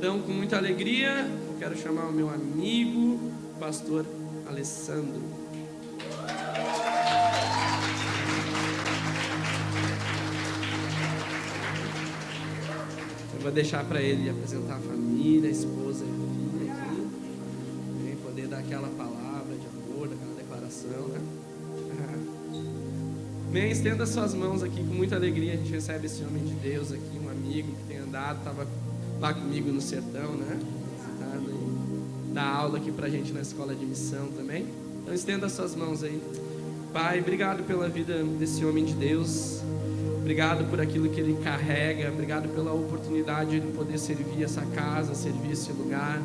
Então, com muita alegria, eu quero chamar o meu amigo, pastor Alessandro. Eu vou deixar para ele apresentar a família, a esposa e a filha aqui. Poder dar aquela palavra de amor, aquela declaração, né? Bem, estenda suas mãos aqui com muita alegria. A gente recebe esse homem de Deus aqui, um amigo que tem andado, estava lá comigo no sertão, né? Dá aula aqui pra gente na escola de missão também. Então estenda suas mãos aí. Pai, obrigado pela vida desse homem de Deus. Obrigado por aquilo que ele carrega. Obrigado pela oportunidade de poder servir essa casa, servir esse lugar.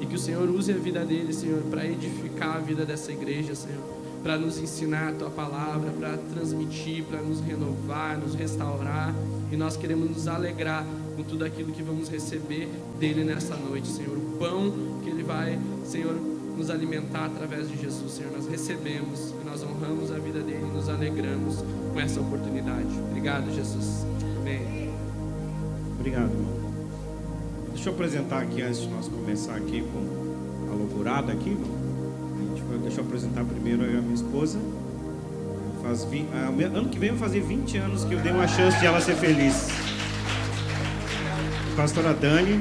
E que o Senhor use a vida dele, Senhor, para edificar a vida dessa igreja, Senhor. Para nos ensinar a tua palavra, para transmitir, para nos renovar, nos restaurar. E nós queremos nos alegrar com tudo aquilo que vamos receber dele nessa noite, Senhor. O pão que ele vai, Senhor, nos alimentar através de Jesus, Senhor. Nós recebemos e nós honramos a vida dele e nos alegramos com essa oportunidade. Obrigado, Jesus. Amém. Obrigado, irmão. Deixa eu apresentar aqui antes de nós começar aqui com a loucurada aqui, irmão. Deixa eu apresentar primeiro a minha esposa. Faz, vi- ah, ano que vem vai fazer 20 anos que eu dei uma chance de ela ser feliz. Pastora Dani,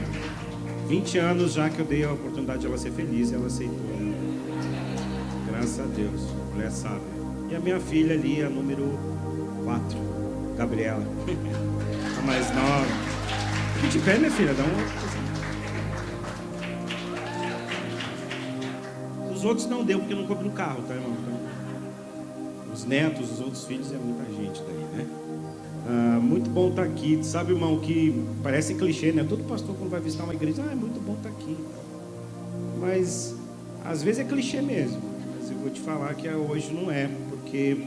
20 anos já que eu dei a oportunidade de ela ser feliz ela aceitou. Graças a Deus, mulher sábia. E a minha filha ali, a número 4, Gabriela. a mais nova. Fique de pé, minha filha, dá um. Os outros não deu porque não coube no carro, tá, irmão? Então, netos, os outros filhos, é muita gente daí, né? Ah, muito bom estar aqui. Sabe, irmão, que parece clichê, né? Todo pastor, quando vai visitar uma igreja, ah, é muito bom estar aqui. Mas, às vezes é clichê mesmo. Mas eu vou te falar que hoje não é, porque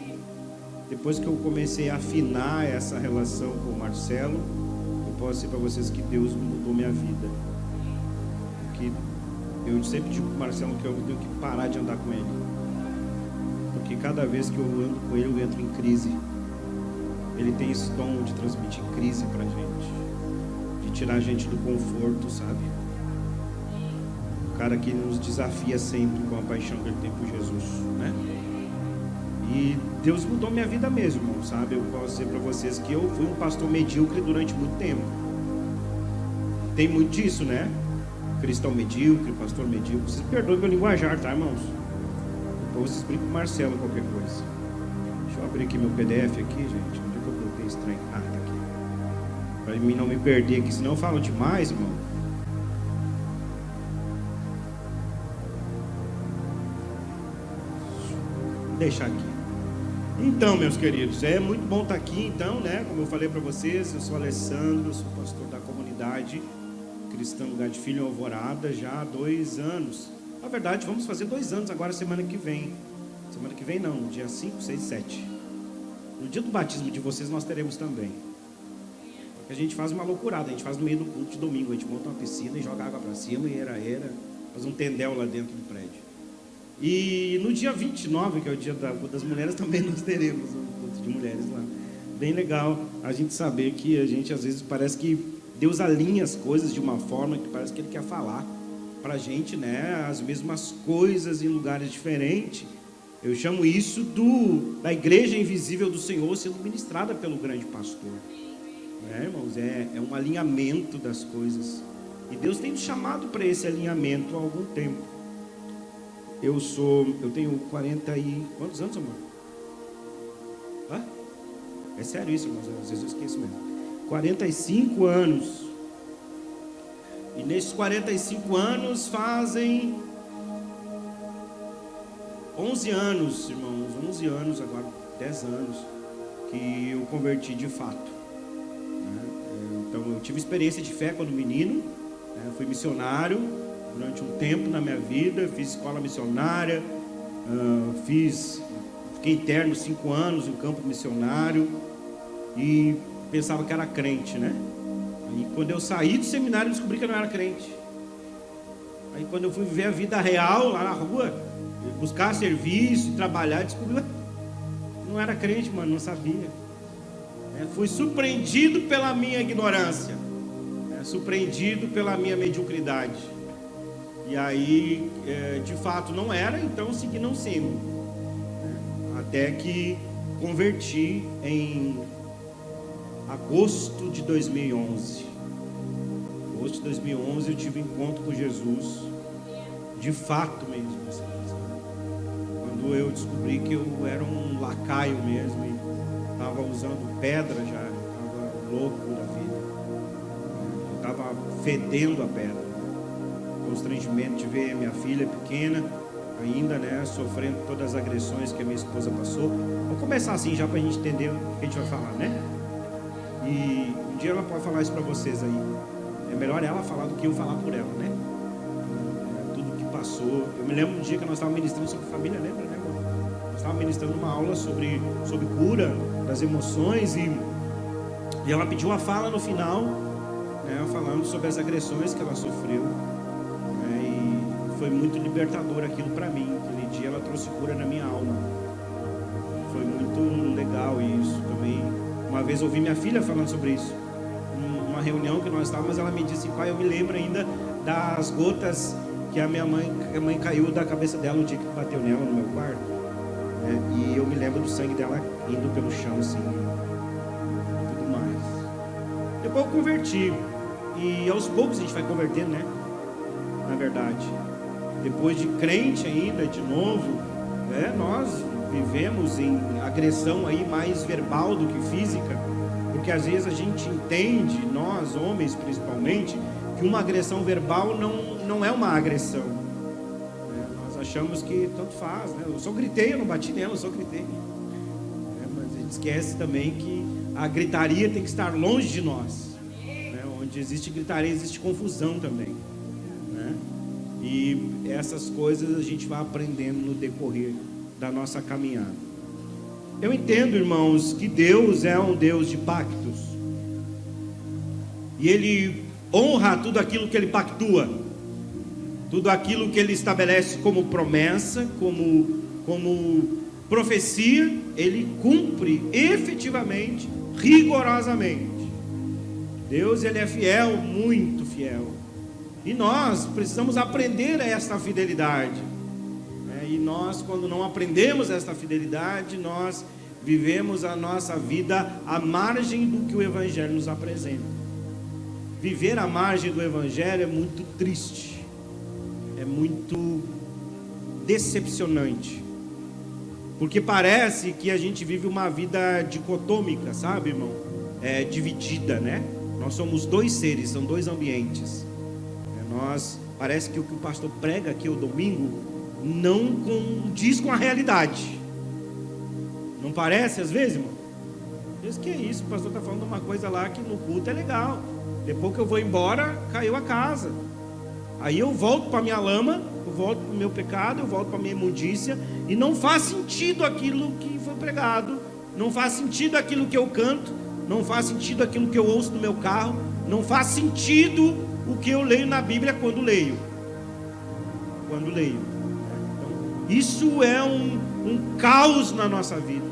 depois que eu comecei a afinar essa relação com o Marcelo, eu posso dizer para vocês que Deus mudou minha vida. Que eu sempre digo para o Marcelo que eu tenho que parar de andar com ele. Porque cada vez que eu ando com ele, eu entro em crise. Ele tem esse dom de transmitir crise pra gente, de tirar a gente do conforto, sabe? O cara que nos desafia sempre com a paixão que ele tem por Jesus, né? E Deus mudou minha vida mesmo, irmão, sabe? Eu posso dizer para vocês que eu fui um pastor medíocre durante muito tempo. Tem muito disso, né? Cristão medíocre, pastor medíocre. Vocês perdoem meu linguajar, tá, irmãos? Vocês explicam pro Marcelo qualquer coisa. Deixa eu abrir aqui meu PDF aqui, gente. Onde é que eu coloquei estranho? Ah, tá aqui. Para mim não me perder aqui, senão eu falo demais, irmão. Vou deixar aqui. Então, meus queridos, é muito bom estar aqui, então, né? Como eu falei para vocês, eu sou Alessandro, sou pastor da comunidade cristã Lugar de Filho Alvorada já há dois anos. Na verdade, vamos fazer dois anos agora, semana que vem. Semana que vem não, dia 5, 6, 7. No dia do batismo de vocês nós teremos também. Porque a gente faz uma loucurada, a gente faz no meio do culto de domingo, a gente monta uma piscina e joga água para cima e era, era, faz um tendel lá dentro do prédio. E no dia 29, que é o dia da- das mulheres, também nós teremos um culto de mulheres lá. Bem legal a gente saber que a gente às vezes parece que Deus alinha as coisas de uma forma que parece que Ele quer falar para a gente, né? As mesmas coisas em lugares diferentes. Eu chamo isso do, da igreja invisível do Senhor sendo ministrada pelo grande pastor. Né, irmãos? É, é um alinhamento das coisas. E Deus tem nos chamado para esse alinhamento há algum tempo. Eu sou, eu tenho 40 e quantos anos, amor? Hã? É sério isso, irmãos? Às vezes eu esqueço mesmo. 45 anos. E nesses 45 anos fazem 11 anos, irmãos, 11 anos, agora 10 anos, que eu converti de fato. né? Então eu tive experiência de fé quando menino, né? fui missionário durante um tempo na minha vida, fiz escola missionária, fiz, fiquei interno cinco anos no campo missionário e pensava que era crente, né? Aí quando eu saí do seminário eu descobri que eu não era crente. Aí quando eu fui viver a vida real lá na rua, buscar serviço, trabalhar, descobri ué, não era crente, mano, não sabia. É, fui surpreendido pela minha ignorância. É, surpreendido pela minha mediocridade. E aí, é, de fato, não era, então segui não sendo. Até que converti em agosto de 2011. Agosto de 2011 eu tive um encontro com Jesus, de fato mesmo. Quando eu descobri que eu era um lacaio mesmo, e estava usando pedra já, estava louco da vida, estava fedendo a pedra. Constrangimento de ver minha filha pequena ainda, né, sofrendo todas as agressões que a minha esposa passou. Vamos começar assim já para a gente entender o que a gente vai falar, né? E um dia ela pode falar isso para vocês aí. É melhor ela falar do que eu falar por ela, né? É, tudo que passou. Eu me lembro um dia que nós estávamos ministrando sobre família, lembra, né, amor? Nós estávamos ministrando uma aula sobre, sobre cura das emoções e, e ela pediu a fala no final, né, falando sobre as agressões que ela sofreu. Né, e foi muito libertador aquilo para mim. Aquele dia ela trouxe cura na minha alma. Foi muito legal isso. Uma vez ouvi minha filha falando sobre isso numa reunião que nós estávamos, ela me disse, pai, eu me lembro ainda das gotas que a minha mãe, a mãe caiu da cabeça dela o dia que bateu nela no meu quarto. Né? E eu me lembro do sangue dela indo pelo chão, assim, tudo mais. Depois eu converti. E aos poucos a gente vai convertendo, né? Na verdade. Depois de crente ainda, de novo, né? nós vivemos em agressão aí mais verbal do que física porque às vezes a gente entende, nós homens principalmente, que uma agressão verbal não, não é uma agressão. Né? Nós achamos que tanto faz. Né? Eu só gritei, eu não bati nela, eu só gritei. É, mas a gente esquece também que a gritaria tem que estar longe de nós. Né? Onde existe gritaria, existe confusão também. Né? E essas coisas a gente vai aprendendo no decorrer da nossa caminhada. Eu entendo, irmãos, que Deus é um Deus de pactos. E Ele honra tudo aquilo que Ele pactua, tudo aquilo que Ele estabelece como promessa, como, como profecia, Ele cumpre efetivamente, rigorosamente. Deus, Ele é fiel, muito fiel. E nós precisamos aprender esta fidelidade. E nós, quando não aprendemos esta fidelidade, nós vivemos a nossa vida à margem do que o Evangelho nos apresenta. Viver à margem do Evangelho é muito triste, é muito decepcionante, porque parece que a gente vive uma vida dicotômica, sabe, irmão? É, dividida, né? Nós somos dois seres, são dois ambientes. É, nós parece que o que o pastor prega aqui o domingo não condiz com a realidade. Não parece às vezes, irmão? Diz que é isso, o pastor está falando uma coisa lá que no culto é legal. Depois que eu vou embora, caiu a casa. Aí eu volto para minha lama, eu volto para o meu pecado, eu volto para a minha imundícia, e não faz sentido aquilo que foi pregado, não faz sentido aquilo que eu canto, não faz sentido aquilo que eu ouço no meu carro, não faz sentido o que eu leio na Bíblia quando leio. Quando leio. Isso é um, um caos na nossa vida,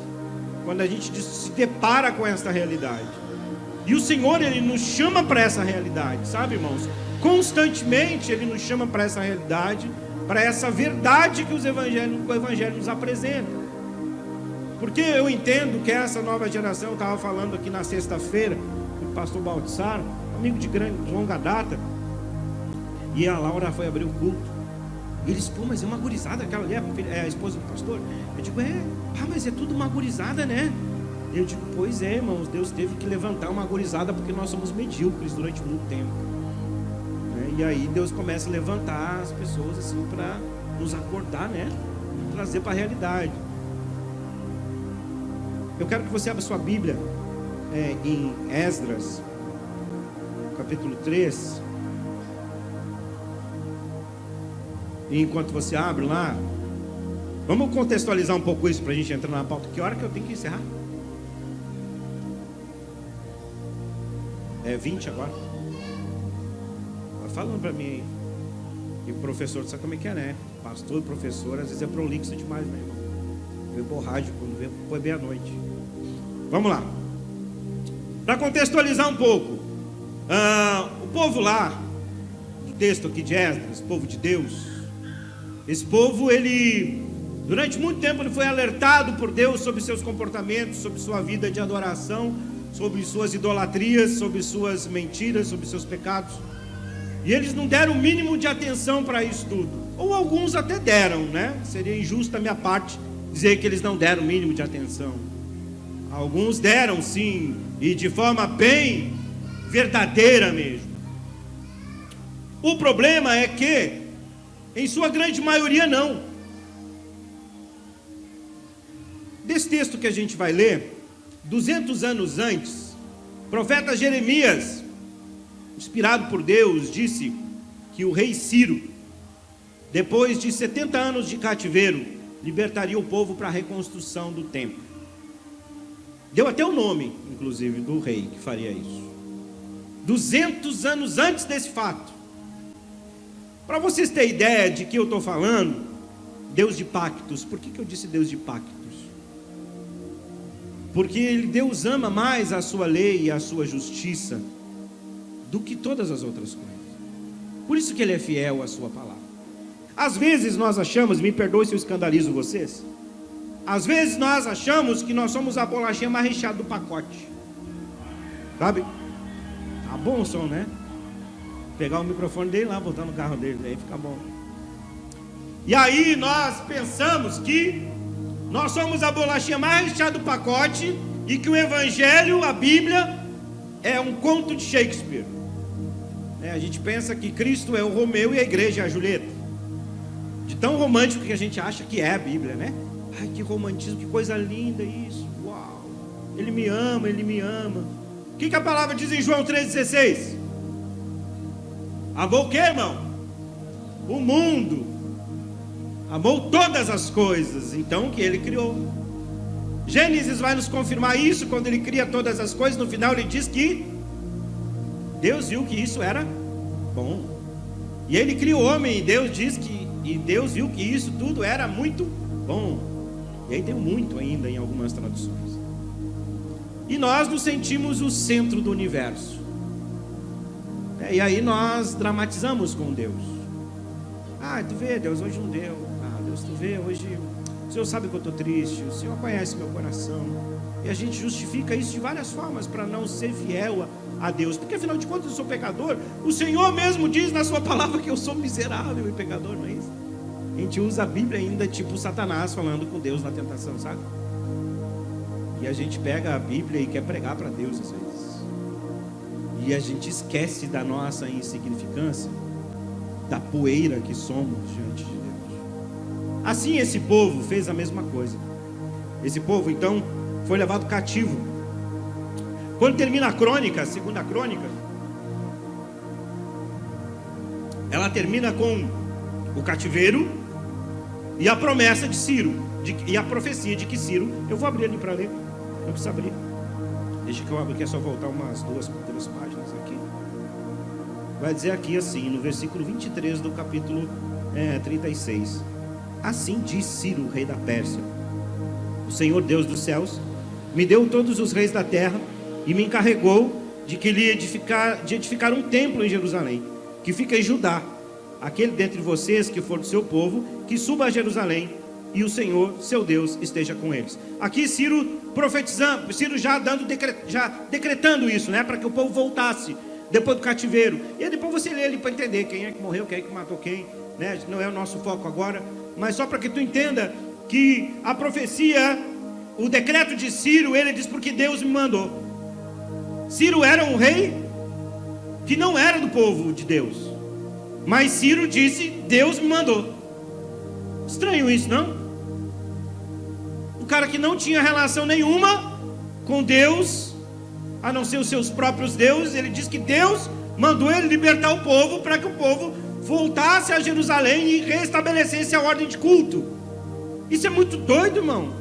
quando a gente se depara com essa realidade. E o Senhor, Ele nos chama para essa realidade, sabe, irmãos? Constantemente Ele nos chama para essa realidade, para essa verdade que os evangelhos, o Evangelho nos apresenta. Porque eu entendo que essa nova geração, eu estava falando aqui na sexta-feira, o pastor Baltzar, amigo de grande, longa data, e a Laura foi abrir o culto. Eles, pô, mas é uma gurizada, aquela ali é, é a esposa do pastor. Eu digo, é, pá, mas é tudo uma gurizada, né? Eu digo, pois é, irmãos, Deus teve que levantar uma gurizada porque nós somos medíocres durante muito tempo. Né? E aí Deus começa a levantar as pessoas assim para nos acordar, né? E trazer para a realidade. Eu quero que você abra sua Bíblia é, em Esdras, capítulo 3. Enquanto você abre lá, vamos contextualizar um pouco isso para a gente entrar na pauta. Que hora que eu tenho que encerrar? É 20 agora? Tá falando para mim aí. E o professor, sabe como é que é, né? Pastor, professor, às vezes é prolixo demais, meu irmão. Vê borrágio quando vê, foi bem à noite. Vamos lá. Para contextualizar um pouco, uh, o povo lá, do texto aqui de Esdras, povo de Deus, esse povo, ele, durante muito tempo, ele foi alertado por Deus sobre seus comportamentos, sobre sua vida de adoração, sobre suas idolatrias, sobre suas mentiras, sobre seus pecados. E eles não deram o mínimo de atenção para isso tudo. Ou alguns até deram, né? Seria injusto da minha parte dizer que eles não deram o mínimo de atenção. Alguns deram sim, e de forma bem verdadeira mesmo. O problema é que, em sua grande maioria, não. Desse texto que a gente vai ler, 200 anos antes, o profeta Jeremias, inspirado por Deus, disse que o rei Ciro, depois de 70 anos de cativeiro, libertaria o povo para a reconstrução do templo. Deu até o nome, inclusive, do rei que faria isso. 200 anos antes desse fato. Para vocês terem ideia de que eu estou falando, Deus de pactos. Por que, que eu disse Deus de pactos? Porque Deus ama mais a sua lei e a sua justiça do que todas as outras coisas. Por isso que Ele é fiel à sua palavra. Às vezes nós achamos, me perdoe se eu escandalizo vocês, às vezes nós achamos que nós somos a bolachinha mais recheada do pacote. Sabe? Tá bom o som, né? Pegar o microfone dele lá, botar no carro dele, aí fica bom. E aí nós pensamos que nós somos a bolachinha mais recheada do pacote e que o Evangelho, a Bíblia, é um conto de Shakespeare. É, a gente pensa que Cristo é o Romeu e a igreja é a Julieta. De tão romântico que a gente acha que é a Bíblia, né? Ai, que romantismo, que coisa linda isso. Uau! Ele me ama, ele me ama. O que, que a palavra diz em João 3,16? Amou o que, irmão? O mundo. Amou todas as coisas, então que ele criou. Gênesis vai nos confirmar isso quando ele cria todas as coisas. No final ele diz que Deus viu que isso era bom. E ele cria o homem e Deus diz que e Deus viu que isso tudo era muito bom. E aí tem muito ainda em algumas traduções. E nós nos sentimos o centro do universo. É, e aí nós dramatizamos com Deus. Ah, tu vê, Deus hoje não deu. Ah, Deus, tu vê, hoje o Senhor sabe que eu estou triste, o Senhor conhece meu coração. E a gente justifica isso de várias formas para não ser fiel a, Deus. Porque afinal de contas eu sou pecador. O Senhor mesmo diz na sua palavra que eu sou miserável e pecador, não é isso? A gente usa a Bíblia ainda tipo Satanás falando com Deus na tentação, sabe? E a gente pega a Bíblia e quer pregar para Deus às vezes. E a gente esquece da nossa insignificância, da poeira que somos diante de Deus. Assim esse povo fez a mesma coisa. Esse povo então foi levado cativo. Quando termina a crônica, a segunda crônica, ela termina com o cativeiro e a promessa de Ciro, de, e a profecia de que Ciro, eu vou abrir ali para ler, não precisa abrir. Deixa que eu abro aqui, é só voltar umas duas, duas páginas aqui. Vai dizer aqui assim, no versículo 23 do capítulo é, 36. Assim diz Ciro, rei da Pérsia: O Senhor Deus dos céus me deu todos os reis da terra e me encarregou de que lhe edificar, de edificar um templo em Jerusalém, que fica em Judá. Aquele dentre vocês que for do seu povo, que suba a Jerusalém e o Senhor, seu Deus, esteja com eles. Aqui Ciro profetizando, Ciro já dando já decretando isso, né, para que o povo voltasse depois do cativeiro. E depois você lê ele para entender quem é que morreu, quem é que matou quem, né? Não é o nosso foco agora, mas só para que tu entenda que a profecia, o decreto de Ciro, ele diz porque Deus me mandou. Ciro era um rei que não era do povo de Deus, mas Ciro disse: Deus me mandou. Estranho isso, não? Cara que não tinha relação nenhuma com Deus, a não ser os seus próprios deuses, ele diz que Deus mandou ele libertar o povo para que o povo voltasse a Jerusalém e restabelecesse a ordem de culto. Isso é muito doido, irmão.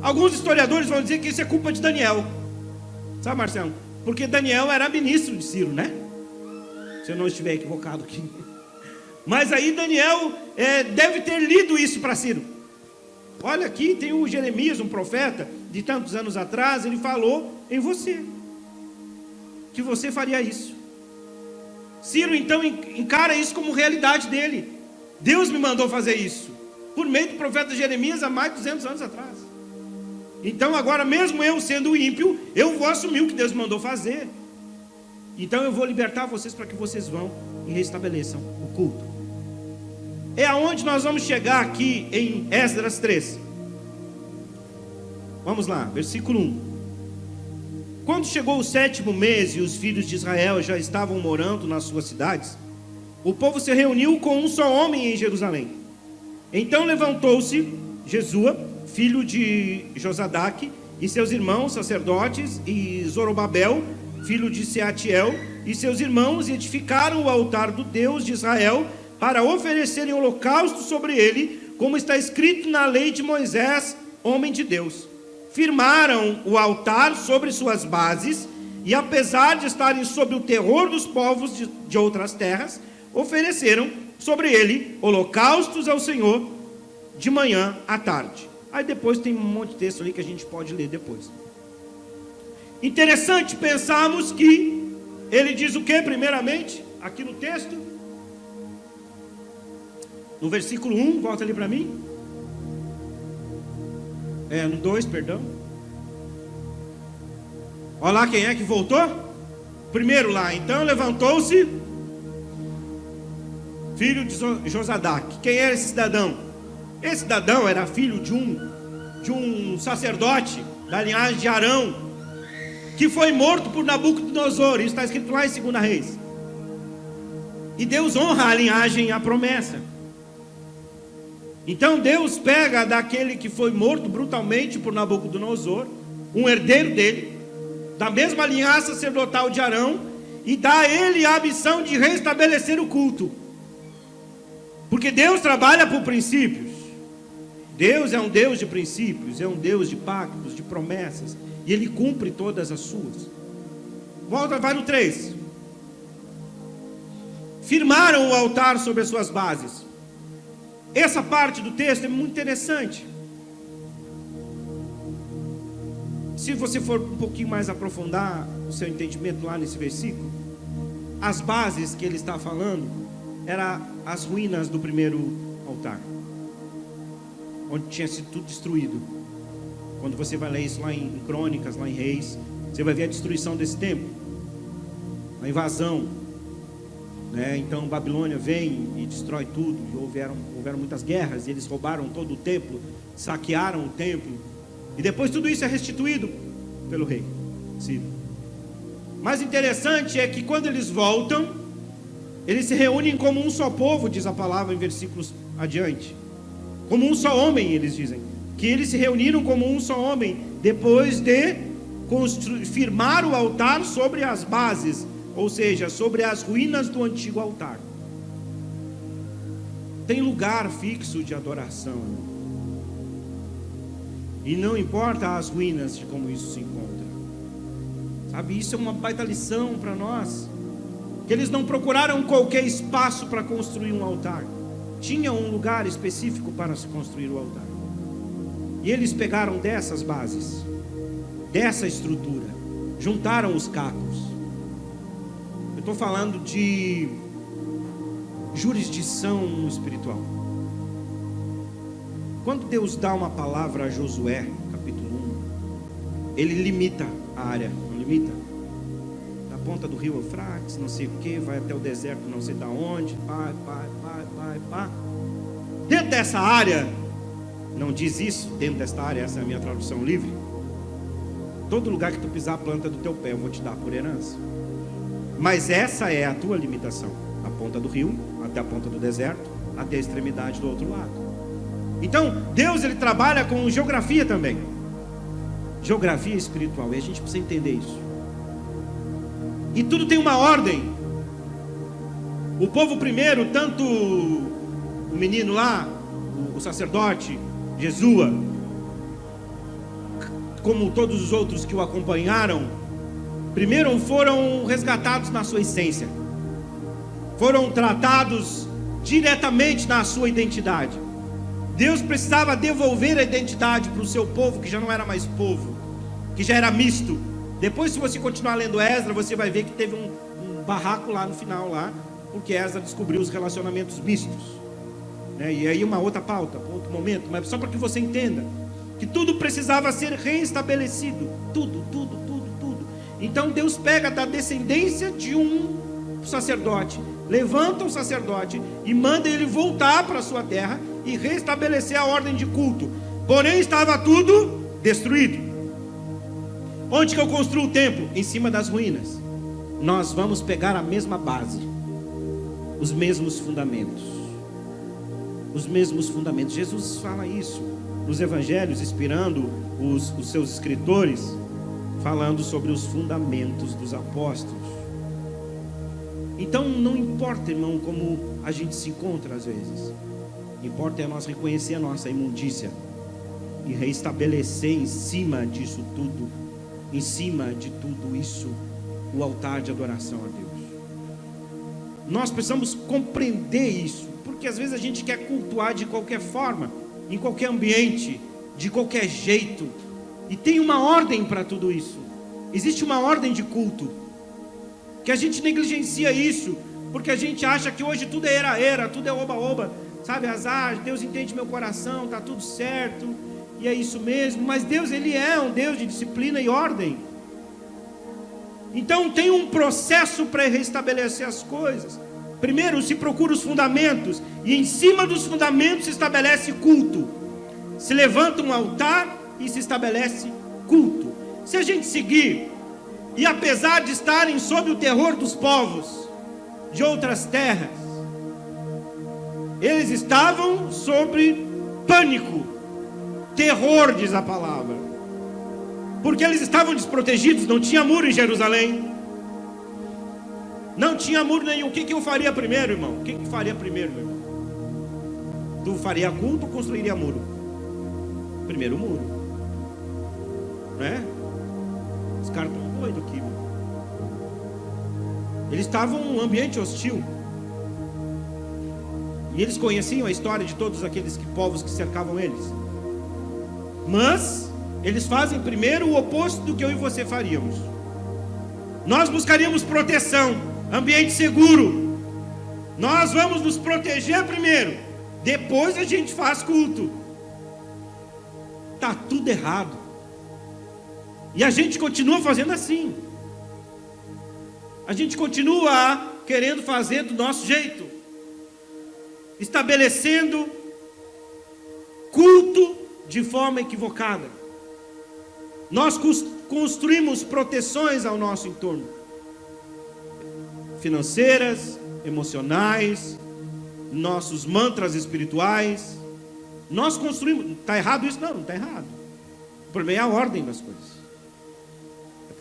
Alguns historiadores vão dizer que isso é culpa de Daniel. Sabe, Marcelo? Porque Daniel era ministro de Ciro, né? Se eu não estiver equivocado aqui. Mas aí Daniel é, deve ter lido isso para Ciro. Olha aqui, tem o Jeremias, um profeta de tantos anos atrás, ele falou em você que você faria isso. Ciro então encara isso como realidade dele. Deus me mandou fazer isso, por meio do profeta Jeremias há mais de 200 anos atrás. Então, agora, mesmo eu sendo ímpio, eu vou assumir o que Deus mandou fazer. Então, eu vou libertar vocês para que vocês vão e restabeleçam o culto. É aonde nós vamos chegar aqui em Esdras 3. Vamos lá, versículo 1. Quando chegou o sétimo mês e os filhos de Israel já estavam morando nas suas cidades, o povo se reuniu com um só homem em Jerusalém. Então levantou-se Jesua, filho de Josadaque, e seus irmãos sacerdotes, e Zorobabel, filho de Seatiel, e seus irmãos, edificaram o altar do Deus de Israel para oferecerem holocausto sobre ele, como está escrito na lei de Moisés, homem de Deus firmaram o altar sobre suas bases, e apesar de estarem sob o terror dos povos de, de outras terras, ofereceram sobre ele holocaustos ao Senhor de manhã à tarde. Aí depois tem um monte de texto ali que a gente pode ler depois. Interessante pensarmos que ele diz o que primeiramente aqui no texto? No versículo 1, volta ali para mim. É, no 2, perdão. Olha lá quem é que voltou. Primeiro lá, então levantou-se filho de Josadac. Quem era esse cidadão? Esse cidadão era filho de um de um sacerdote da linhagem de Arão, que foi morto por Nabucodonosor. Isso está escrito lá em 2 Reis. E Deus honra a linhagem e a promessa. Então Deus pega daquele que foi morto brutalmente por Nabucodonosor, um herdeiro dele, da mesma linhagem sacerdotal de Arão, e dá a ele a missão de restabelecer o culto. Porque Deus trabalha por princípios. Deus é um Deus de princípios, é um Deus de pactos, de promessas, e ele cumpre todas as suas. Volta, vai no 3. Firmaram o altar sobre as suas bases essa parte do texto é muito interessante. Se você for um pouquinho mais aprofundar o seu entendimento lá nesse versículo, as bases que ele está falando eram as ruínas do primeiro altar, onde tinha sido tudo destruído. Quando você vai ler isso lá em Crônicas, lá em Reis, você vai ver a destruição desse templo, a invasão, né? Então Babilônia vem e destrói tudo. E houveram, houveram muitas guerras. E eles roubaram todo o templo, saquearam o templo. E depois tudo isso é restituído pelo rei Ciro. Mas interessante é que quando eles voltam, eles se reúnem como um só povo, diz a palavra em versículos adiante. Como um só homem, eles dizem. Que eles se reuniram como um só homem, depois de firmar o altar sobre as bases ou seja, sobre as ruínas do antigo altar. Tem lugar fixo de adoração. E não importa as ruínas de como isso se encontra. Sabe, isso é uma baita lição para nós. Que eles não procuraram qualquer espaço para construir um altar. Tinha um lugar específico para se construir o altar. E eles pegaram dessas bases, dessa estrutura, juntaram os cacos estou falando de jurisdição espiritual. Quando Deus dá uma palavra a Josué, capítulo 1, ele limita a área, não limita? Da ponta do rio Eufrates, não sei o que, vai até o deserto, não sei da onde, pai, pai, pai, pai, pai. Dentro dessa área, não diz isso, dentro desta área, essa é a minha tradução livre. Todo lugar que tu pisar a planta do teu pé, eu vou te dar por herança. Mas essa é a tua limitação. A ponta do rio, até a ponta do deserto, até a extremidade do outro lado. Então, Deus ele trabalha com geografia também. Geografia espiritual, e a gente precisa entender isso. E tudo tem uma ordem. O povo primeiro, tanto o menino lá, o sacerdote, Jesua, como todos os outros que o acompanharam, Primeiro, foram resgatados na sua essência, foram tratados diretamente na sua identidade. Deus precisava devolver a identidade para o seu povo, que já não era mais povo, que já era misto. Depois, se você continuar lendo Esdras, você vai ver que teve um, um barraco lá no final lá, porque Esdras descobriu os relacionamentos mistos. Né? E aí uma outra pauta, outro momento, mas só para que você entenda que tudo precisava ser reestabelecido, tudo, tudo. Então Deus pega da descendência de um sacerdote, levanta o sacerdote e manda ele voltar para sua terra e restabelecer a ordem de culto. Porém estava tudo destruído. Onde que eu construo o templo? Em cima das ruínas. Nós vamos pegar a mesma base, os mesmos fundamentos. Os mesmos fundamentos. Jesus fala isso nos evangelhos, inspirando os, os seus escritores, falando sobre os fundamentos dos apóstolos. Então não importa, irmão, como a gente se encontra às vezes. Importa é nós reconhecer a nossa imundícia e reestabelecer em cima disso tudo em cima de tudo isso, o altar de adoração a Deus. Nós precisamos compreender isso, porque às vezes a gente quer cultuar de qualquer forma, em qualquer ambiente, de qualquer jeito, e tem uma ordem para tudo isso. Existe uma ordem de culto, que a gente negligencia isso, porque a gente acha que hoje tudo é era-era, tudo é oba-oba, sabe? Azar, Deus entende meu coração, tá tudo certo e é isso mesmo, mas Deus ele é um Deus de disciplina e ordem. Então tem um processo para restabelecer as coisas. Primeiro se procura os fundamentos e em cima dos fundamentos se estabelece culto. Se levanta um altar e se estabelece culto. Se a gente seguir e apesar de estarem sob o terror dos povos de outras terras, eles estavam sobre pânico terror, diz a palavra. Porque eles estavam desprotegidos, não tinha muro em Jerusalém. Não tinha muro nenhum. O que, que eu faria primeiro, irmão? O que, que faria primeiro, meu irmão? Tu faria culto ou construiria muro? Primeiro muro. Né? Os caras estão doidos aqui, irmão. Eles estavam em ambiente hostil. E eles conheciam a história de todos aqueles povos que cercavam eles. Mas eles fazem primeiro o oposto do que eu e você faríamos. Nós buscaríamos proteção, ambiente seguro. Nós vamos nos proteger primeiro, depois a gente faz culto. Tá tudo errado. E a gente continua fazendo assim. A gente continua querendo fazer do nosso jeito, estabelecendo culto de forma equivocada. Nós construímos proteções ao nosso entorno financeiras, emocionais, nossos mantras espirituais. Nós construímos. Está errado isso? Não, não está errado. O problema é a ordem das coisas.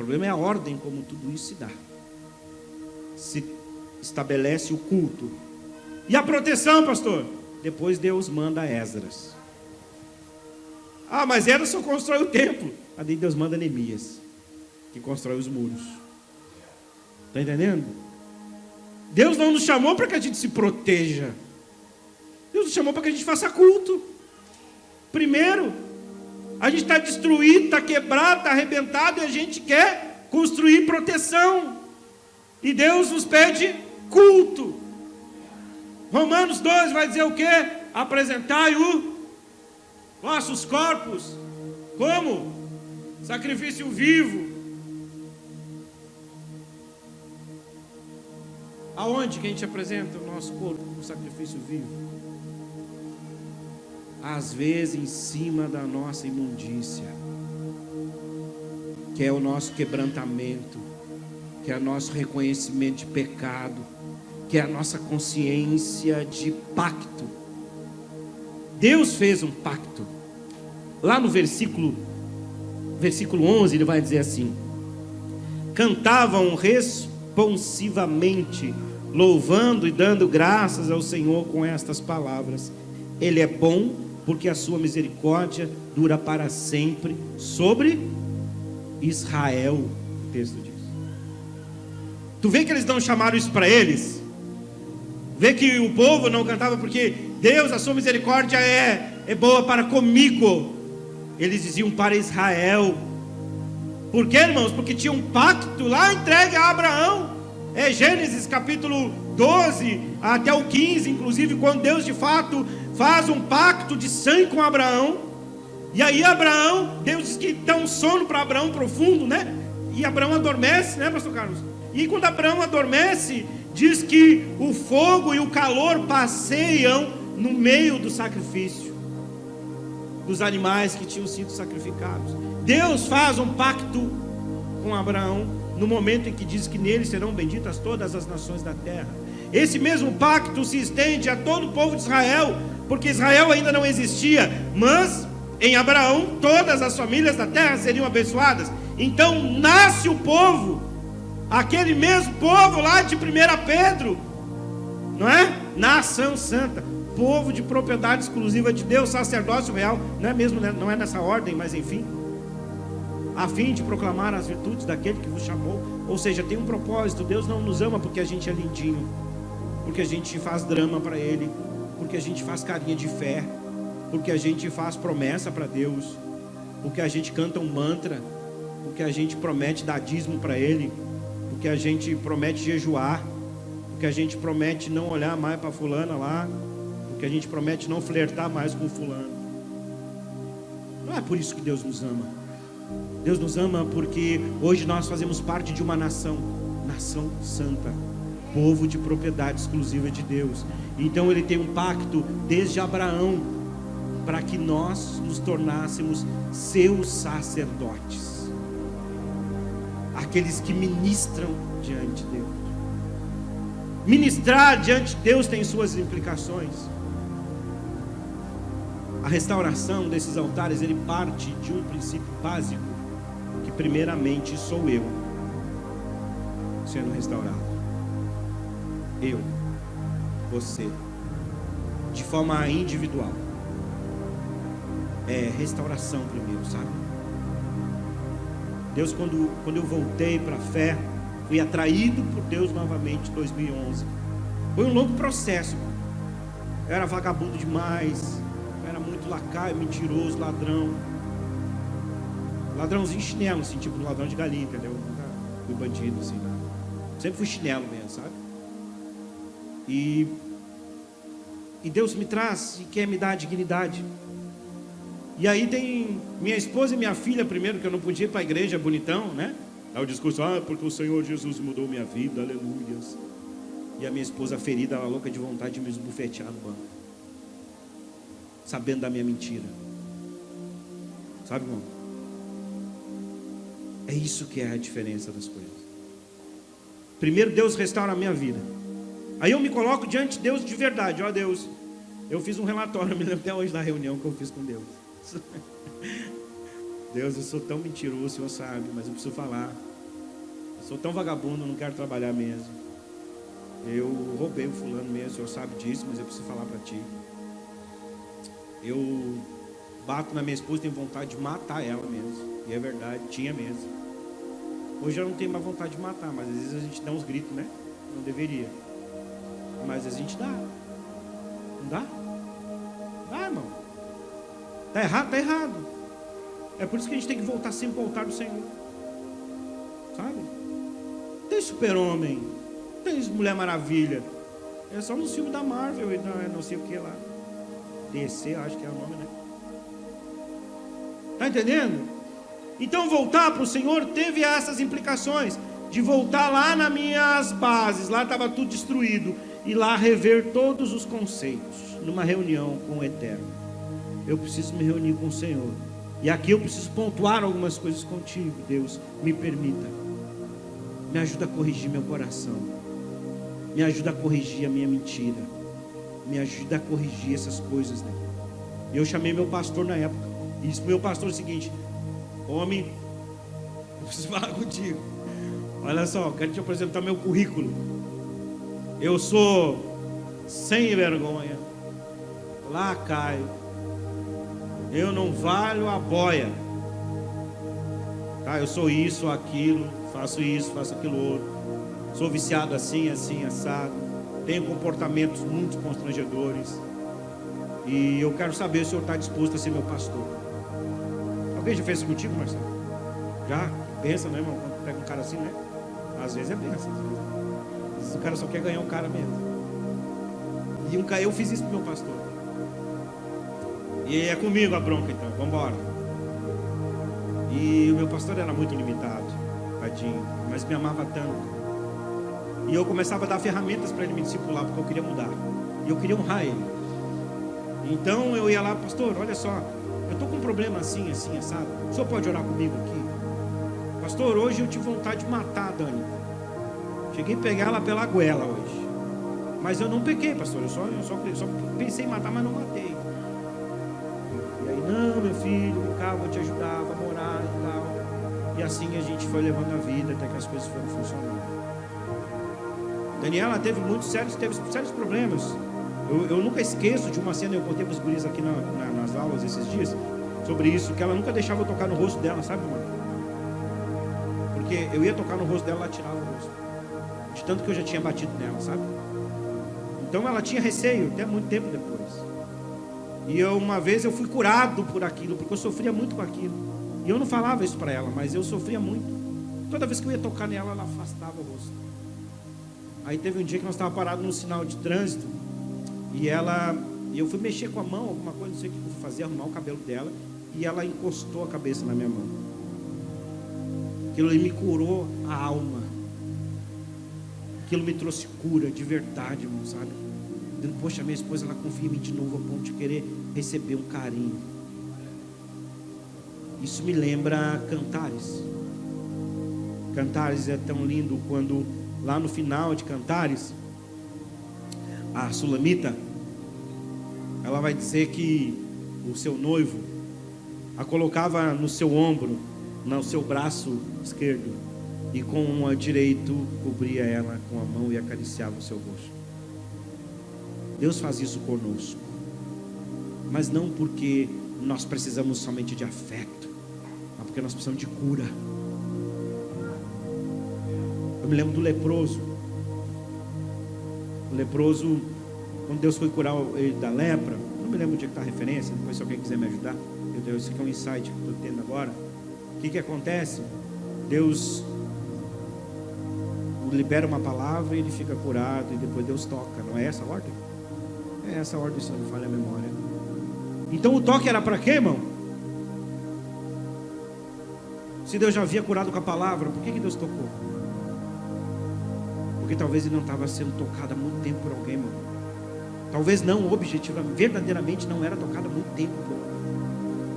Problema é a ordem como tudo isso se dá. Se estabelece o culto. E a proteção, pastor? Depois Deus manda Esdras. Ah, mas só constrói o templo. Aí Deus manda Neemias, que constrói os muros. Está entendendo? Deus não nos chamou para que a gente se proteja. Deus nos chamou para que a gente faça culto. Primeiro, a gente está destruído, está quebrado, está arrebentado e a gente quer construir proteção. E Deus nos pede culto. Romanos 2 vai dizer o que? Apresentai o nossos corpos como sacrifício vivo. Aonde que a gente apresenta o nosso corpo como sacrifício vivo? Às vezes em cima da nossa imundícia, que é o nosso quebrantamento, que é o nosso reconhecimento de pecado, que é a nossa consciência de pacto Deus fez um pacto. Lá no versículo versículo 11, ele vai dizer assim: Cantavam responsivamente, louvando e dando graças ao Senhor com estas palavras: Ele é bom, porque a sua misericórdia dura para sempre sobre Israel. O texto diz. Tu vê que eles não chamaram isso para eles? Vê que o povo não cantava porque Deus, a sua misericórdia é, é boa para comigo. Eles diziam para Israel. Por quê, irmãos? Porque tinha um pacto lá entregue a Abraão. É Gênesis capítulo 12 até o 15, inclusive, quando Deus de fato faz um pacto de sangue com Abraão. E aí Abraão, Deus diz que dá um sono para Abraão profundo, né? E Abraão adormece, né, pastor Carlos? E quando Abraão adormece, diz que o fogo e o calor passeiam no meio do sacrifício dos animais que tinham sido sacrificados. Deus faz um pacto com Abraão no momento em que diz que nele serão benditas todas as nações da terra. Esse mesmo pacto se estende a todo o povo de Israel, porque Israel ainda não existia, mas em Abraão todas as famílias da terra seriam abençoadas. Então nasce o povo, aquele mesmo povo lá de 1 Pedro, não é? Nação santa, povo de propriedade exclusiva de Deus, sacerdócio real, não é mesmo, né? não é nessa ordem, mas enfim, a fim de proclamar as virtudes daquele que vos chamou, ou seja, tem um propósito. Deus não nos ama porque a gente é lindinho, porque a gente faz drama para Ele, porque a gente faz carinha de fé, porque a gente faz promessa para Deus, porque a gente canta um mantra, porque a gente promete dar dízimo para Ele, porque a gente promete jejuar, porque a gente promete não olhar mais para fulana lá, porque a gente promete não flertar mais com fulano. Não é por isso que Deus nos ama. Deus nos ama porque hoje nós fazemos parte de uma nação, nação santa, povo de propriedade exclusiva de Deus. Então ele tem um pacto desde Abraão para que nós nos tornássemos seus sacerdotes, aqueles que ministram diante de Deus. Ministrar diante de Deus tem suas implicações. A restauração desses altares ele parte de um princípio básico que primeiramente sou eu sendo restaurado. Eu, você, de forma individual. É restauração primeiro, sabe? Deus, quando, quando eu voltei para a fé, fui atraído por Deus novamente em 2011. Foi um longo processo. Eu era vagabundo demais, eu era muito lacaio, mentiroso, ladrão. Ladrãozinho chinelo, assim, tipo ladrão de galinha, entendeu? Nunca fui bandido, assim, né? Sempre fui chinelo mesmo, sabe? E, e Deus me traz e quer me dar dignidade. E aí tem minha esposa e minha filha primeiro, que eu não podia ir para a igreja, bonitão, né? Dá o discurso, ah, porque o Senhor Jesus mudou minha vida, aleluias. E a minha esposa ferida, ela louca de vontade de me esbufetear no banco. Sabendo da minha mentira. Sabe, irmão? É isso que é a diferença das coisas. Primeiro Deus restaura a minha vida. Aí eu me coloco diante de Deus de verdade. Ó oh, Deus, eu fiz um relatório, me lembro até hoje da reunião que eu fiz com Deus. Deus, eu sou tão mentiroso, o Senhor sabe, mas eu preciso falar. Eu sou tão vagabundo, não quero trabalhar mesmo. Eu roubei o fulano mesmo, o Senhor sabe disso, mas eu preciso falar para ti. Eu bato na minha esposa, tenho vontade de matar ela mesmo. E é verdade, tinha mesmo. Hoje eu não tenho mais vontade de matar, mas às vezes a gente dá uns gritos, né? Não deveria. Mas a gente dá. Não dá? Dá, irmão. Tá errado? Tá errado. É por isso que a gente tem que voltar sempre ao altar do Senhor. Sabe? Tem super-homem. Tem Mulher Maravilha. É só no filme da Marvel e não, não sei o que lá. DC, acho que é o nome, né? Tá entendendo? Então voltar para o Senhor teve essas implicações de voltar lá nas minhas bases, lá estava tudo destruído e lá rever todos os conceitos numa reunião com o Eterno. Eu preciso me reunir com o Senhor. E aqui eu preciso pontuar algumas coisas contigo, Deus, me permita. Me ajuda a corrigir meu coração. Me ajuda a corrigir a minha mentira. Me ajuda a corrigir essas coisas, né? Eu chamei meu pastor na época. E disse meu pastor o seguinte: Homem, eu preciso falar contigo. Olha só, quero te apresentar meu currículo. Eu sou sem vergonha, lá caio. Eu não valho a boia. Tá, eu sou isso, aquilo, faço isso, faço aquilo outro. Sou viciado assim, assim, assado. Tenho comportamentos muito constrangedores. E eu quero saber se o senhor está disposto a ser meu pastor. Alguém já fez isso contigo, Marcelo? Já? Pensa, né, irmão? Quando pega um cara assim, né? Às vezes é benção. Às vezes o cara só quer ganhar o cara mesmo. E um, eu fiz isso pro meu pastor. E é comigo a bronca então, vamos embora. E o meu pastor era muito limitado, tadinho, mas me amava tanto. E eu começava a dar ferramentas para ele me discipular, porque eu queria mudar. E eu queria honrar ele. Então eu ia lá, pastor, olha só, eu estou com um problema assim, assim, assado. O senhor pode orar comigo aqui? Pastor, hoje eu tive vontade de matar a Dani. Cheguei a pegar ela pela goela hoje. Mas eu não pequei, pastor. Eu só, eu só, só pensei em matar, mas não matei. E aí, não, meu filho, vem cá, vou te ajudar, vamos orar e tal. E assim a gente foi levando a vida até que as coisas foram funcionando. Daniela teve muitos sérios, teve sérios problemas. Eu, eu nunca esqueço de uma cena, eu contei para os guris aqui na, na, nas aulas esses dias, sobre isso, que ela nunca deixava eu tocar no rosto dela, sabe, mano? Porque eu ia tocar no rosto dela, ela tirava o rosto. De tanto que eu já tinha batido nela, sabe? Então ela tinha receio, até muito tempo depois. E eu, uma vez eu fui curado por aquilo, porque eu sofria muito com aquilo. E eu não falava isso para ela, mas eu sofria muito. Toda vez que eu ia tocar nela, ela afastava o rosto. Aí teve um dia que nós estávamos parados num sinal de trânsito. E ela. Eu fui mexer com a mão, alguma coisa, não sei o que eu fui fazer, arrumar o cabelo dela. E ela encostou a cabeça na minha mão. Aquilo me curou a alma. Aquilo me trouxe cura de verdade, irmão, sabe? Dizendo, poxa, minha esposa, ela confia em mim de novo a ponto de querer receber um carinho. Isso me lembra Cantares. Cantares é tão lindo quando lá no final de Cantares, a Sulamita, ela vai dizer que o seu noivo a colocava no seu ombro, no seu braço esquerdo, e com o direito cobria ela com a mão e acariciava o seu rosto. Deus faz isso conosco, mas não porque nós precisamos somente de afeto, mas porque nós precisamos de cura. Eu me lembro do leproso. O leproso, quando Deus foi curar ele da lepra, não me lembro onde é está a referência, depois se alguém quiser me ajudar, meu Deus, isso aqui é um insight que estou tendo agora. O que, que acontece? Deus libera uma palavra e ele fica curado, e depois Deus toca. Não é essa a ordem? É essa a ordem, se não me falha a memória. Então o toque era para quê, irmão? Se Deus já havia curado com a palavra, por que, que Deus tocou? Porque talvez ele não estava sendo tocado há muito tempo por alguém, irmão. Talvez não, objetivamente, verdadeiramente não era tocado há muito tempo.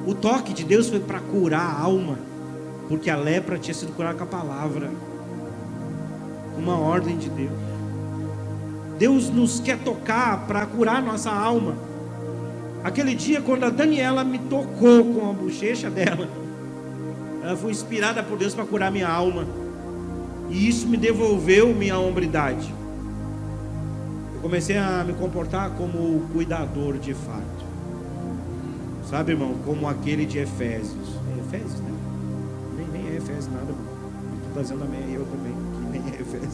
O toque de Deus foi para curar a alma, porque a lepra tinha sido curada com a palavra uma ordem de Deus. Deus nos quer tocar para curar nossa alma. Aquele dia, quando a Daniela me tocou com a bochecha dela, ela foi inspirada por Deus para curar minha alma. E isso me devolveu minha hombridade. Eu comecei a me comportar como cuidador de fato. Sabe, irmão, como aquele de Efésios. É Efésios, né? Nem, nem é Efésios nada, Estou fazendo a eu também.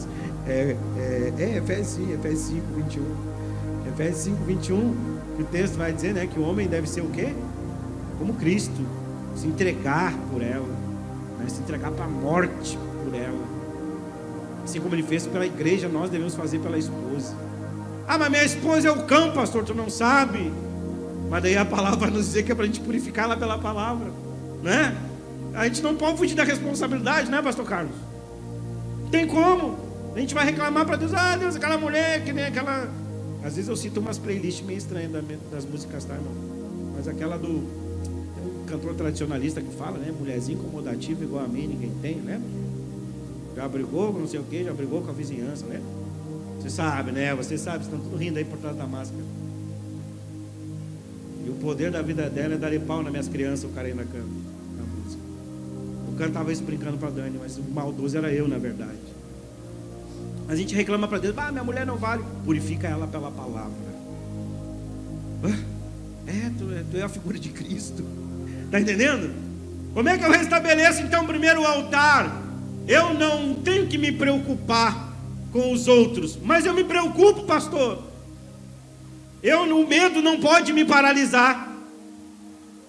Efésios. É, é, é Efésios sim, Efésios 5, 21. Efésios 5, 21, que o texto vai dizer né, que o homem deve ser o quê? Como Cristo, se entregar por ela, né, se entregar para a morte por ela. Assim como ele fez pela igreja, nós devemos fazer pela esposa. Ah, mas minha esposa é o cão, pastor, tu não sabe. Mas daí a palavra vai nos dizer que é para a gente purificar ela pela palavra, né? A gente não pode fugir da responsabilidade, né, pastor Carlos? Tem como? A gente vai reclamar para Deus, ah, Deus, aquela mulher que nem aquela. Às vezes eu cito umas playlists meio estranhas das músicas, tá, irmão? Mas aquela do. cantor tradicionalista que fala, né? Mulherzinha incomodativa igual a mim, ninguém tem, né? Já brigou com não sei o que, já brigou com a vizinhança, né? Você sabe, né? Você sabe, estão tudo rindo aí por trás da máscara. E o poder da vida dela é dar pau nas minhas crianças, o cara aí na cama cantava isso brincando para Dani, mas o maldoso era eu, na verdade. A gente reclama para Deus, ah, minha mulher não vale. Purifica ela pela palavra. É, tu, é, tu é a figura de Cristo. Está entendendo? Como é que eu restabeleço então primeiro o altar? Eu não tenho que me preocupar com os outros, mas eu me preocupo, pastor. Eu, o medo não pode me paralisar,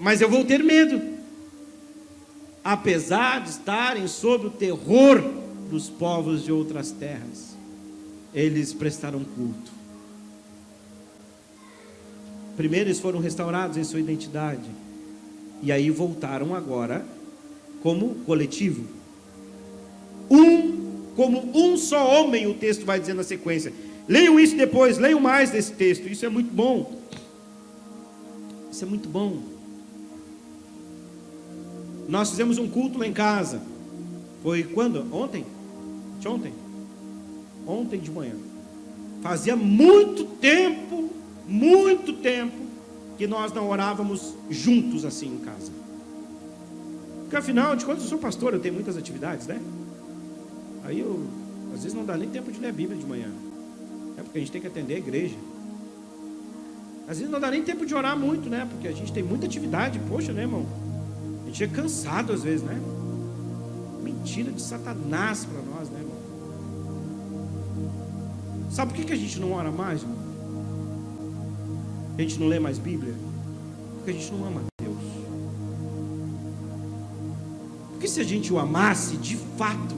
mas eu vou ter medo apesar de estarem sob o terror dos povos de outras terras. Eles prestaram culto. Primeiro eles foram restaurados em sua identidade. E aí voltaram agora como coletivo. Um, como um só homem, o texto vai dizer na sequência. Leiam isso depois, leiam mais desse texto. Isso é muito bom. Isso é muito bom. Nós fizemos um culto lá em casa. Foi quando? Ontem? De ontem? Ontem de manhã. Fazia muito tempo, muito tempo, que nós não orávamos juntos assim em casa. Porque afinal de contas eu sou pastor, eu tenho muitas atividades, né? Aí eu, às vezes não dá nem tempo de ler a Bíblia de manhã. É porque a gente tem que atender a igreja. Às vezes não dá nem tempo de orar muito, né? Porque a gente tem muita atividade, poxa, né, irmão? A gente é cansado às vezes, né? Mentira de Satanás para nós, né, irmão? Sabe por que, a gente não ora mais, irmão? A gente não lê mais Bíblia? Porque a gente não ama Deus. Porque se a gente o amasse de fato,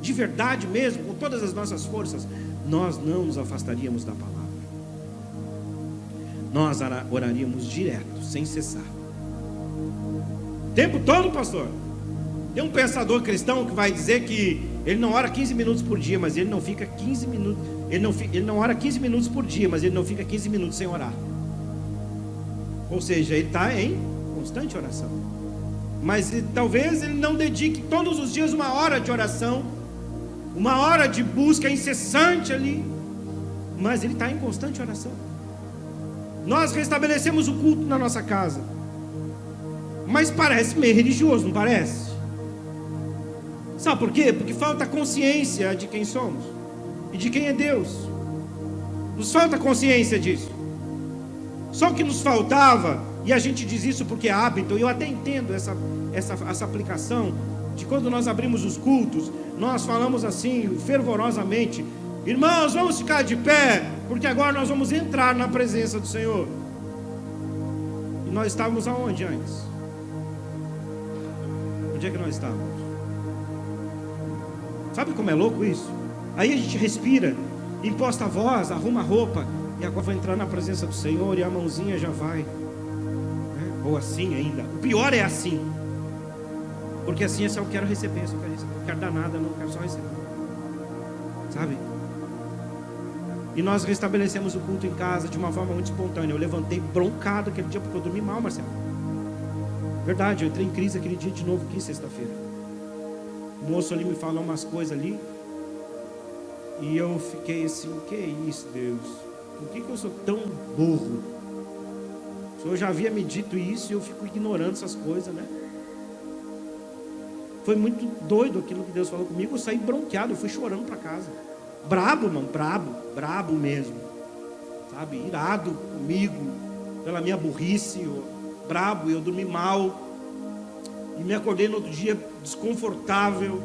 de verdade mesmo, com todas as nossas forças, nós não nos afastaríamos da palavra. Nós oraríamos direto, sem cessar. O tempo todo, pastor. Tem um pensador cristão que vai dizer que ele não ora 15 minutos por dia, mas ele não fica 15 minutos. Ele não, ele não ora 15 minutos por dia, mas ele não fica 15 minutos sem orar. Ou seja, ele está em constante oração. Mas talvez ele não dedique todos os dias uma hora de oração, uma hora de busca incessante ali, mas ele está em constante oração. Nós restabelecemos o culto na nossa casa, mas parece meio religioso, não parece? Sabe por quê? Porque falta consciência de quem somos e de quem é Deus. Nos falta consciência disso. Só que nos faltava, e a gente diz isso porque é hábito, eu até entendo essa, essa, essa aplicação, de quando nós abrimos os cultos, nós falamos assim, fervorosamente: irmãos, vamos ficar de pé, porque agora nós vamos entrar na presença do Senhor. E nós estávamos aonde antes? Onde é que nós estávamos? Sabe como é louco isso? Aí a gente respira, imposta a voz, arruma a roupa, e agora vai entrar na presença do Senhor e a mãozinha já vai. Né? Ou assim ainda. O pior é assim. Porque assim é só eu quero receber, só quero receber. Não quero dar nada, não quero só receber. Sabe? E nós restabelecemos o culto em casa de uma forma muito espontânea. Eu levantei broncado aquele dia porque eu dormi mal, Marcelo. Verdade, eu entrei em crise aquele dia de novo, que sexta-feira. O moço ali me falou umas coisas ali. E eu fiquei assim, que isso, Deus? Por que, que eu sou tão burro? O Senhor já havia me dito isso e eu fico ignorando essas coisas, né? Foi muito doido aquilo que Deus falou comigo. Eu saí bronqueado, eu fui chorando para casa. Brabo, mano, brabo, brabo mesmo. Sabe? Irado comigo, pela minha burrice, eu, brabo, eu dormi mal. E me acordei no outro dia desconfortável,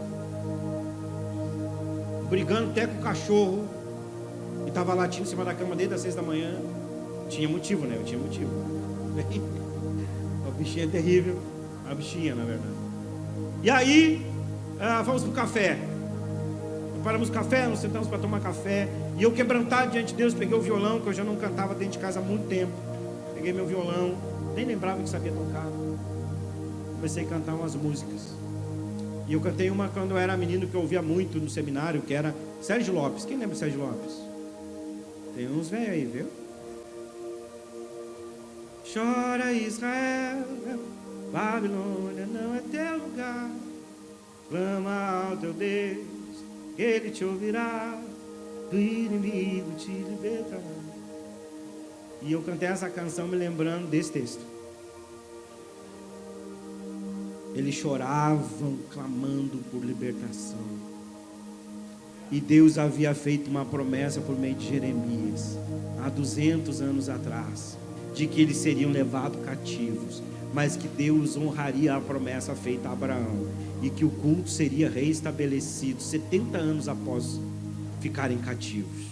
brigando até com o cachorro. E estava latindo em cima da cama desde as seis da manhã. Tinha motivo, né? Eu tinha motivo. A bichinha é terrível. A bichinha, na verdade. E aí, ah, vamos para o café. Preparamos o café, nos sentamos para tomar café. E eu quebrantado diante de Deus, peguei o violão, que eu já não cantava dentro de casa há muito tempo. Peguei meu violão, nem lembrava que sabia tocar. Comecei a cantar umas músicas. E eu cantei uma quando eu era menino que eu ouvia muito no seminário, que era Sérgio Lopes. Quem lembra Sérgio Lopes? Tem uns velhos aí, viu? Chora Israel, Babilônia não é teu lugar. Clama ao teu Deus, ele te ouvirá, do inimigo te libertará. E eu cantei essa canção me lembrando desse texto. Eles choravam, clamando por libertação. E Deus havia feito uma promessa por meio de Jeremias, há 200 anos atrás, de que eles seriam levados cativos, mas que Deus honraria a promessa feita a Abraão e que o culto seria reestabelecido 70 anos após ficarem cativos.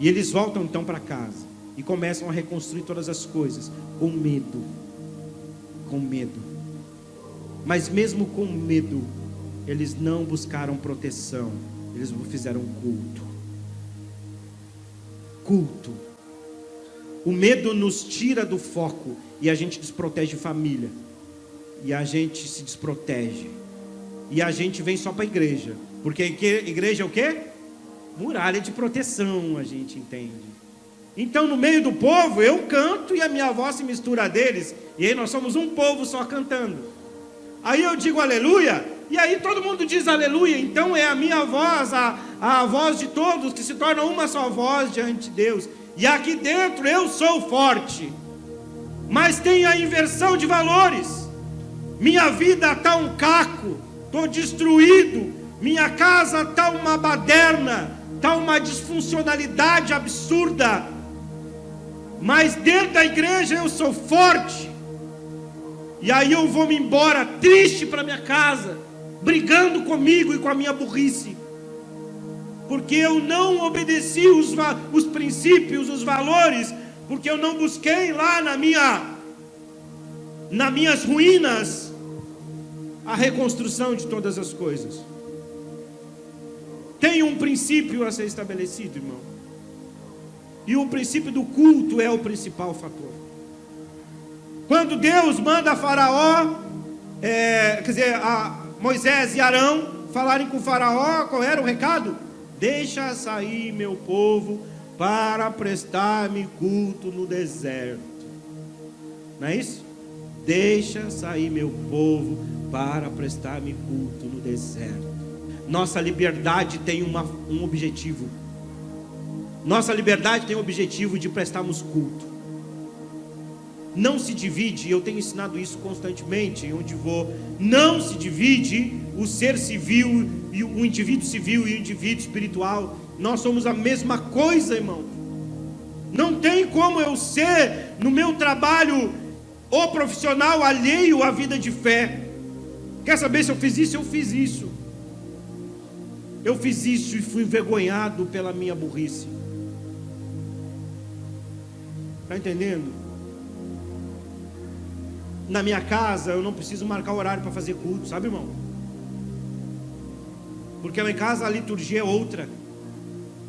E eles voltam então para casa e começam a reconstruir todas as coisas com medo. Com medo. Mas mesmo com medo, eles não buscaram proteção Eles fizeram culto. Culto. O medo nos tira do foco e a gente desprotege família. E a gente se desprotege. E a gente vem só para a igreja. Porque igreja é o quê? Muralha de proteção, a gente entende. Então, no meio do povo, eu canto e a minha voz se mistura a deles. E aí nós somos um povo só cantando. Aí eu digo aleluia, e aí todo mundo diz aleluia. Então é a minha voz, a, a voz de todos, que se torna uma só voz diante de Deus. E aqui dentro eu sou forte, mas tem a inversão de valores. Minha vida está um caco, estou destruído. Minha casa está uma baderna, está uma disfuncionalidade absurda. Mas dentro da igreja eu sou forte. E aí eu vou me embora triste para minha casa, brigando comigo e com a minha burrice. Porque eu não obedeci os, os princípios, os valores, porque eu não busquei lá na minha nas minhas ruínas a reconstrução de todas as coisas. Tem um princípio a ser estabelecido, irmão. E o princípio do culto é o principal fator. Quando Deus manda Faraó, é, quer dizer, a Moisés e Arão falarem com Faraó, qual era o recado? Deixa sair meu povo para prestar-me culto no deserto. Não é isso? Deixa sair meu povo para prestar-me culto no deserto. Nossa liberdade tem uma, um objetivo nossa liberdade tem o objetivo de prestarmos culto. Não se divide, eu tenho ensinado isso constantemente, onde vou. Não se divide o ser civil e o indivíduo civil e o indivíduo espiritual. Nós somos a mesma coisa, irmão. Não tem como eu ser no meu trabalho ou profissional alheio à vida de fé. Quer saber se eu fiz isso? Eu fiz isso. Eu fiz isso e fui envergonhado pela minha burrice. Está entendendo? Na minha casa eu não preciso marcar horário para fazer culto, sabe, irmão? Porque lá em casa a liturgia é outra.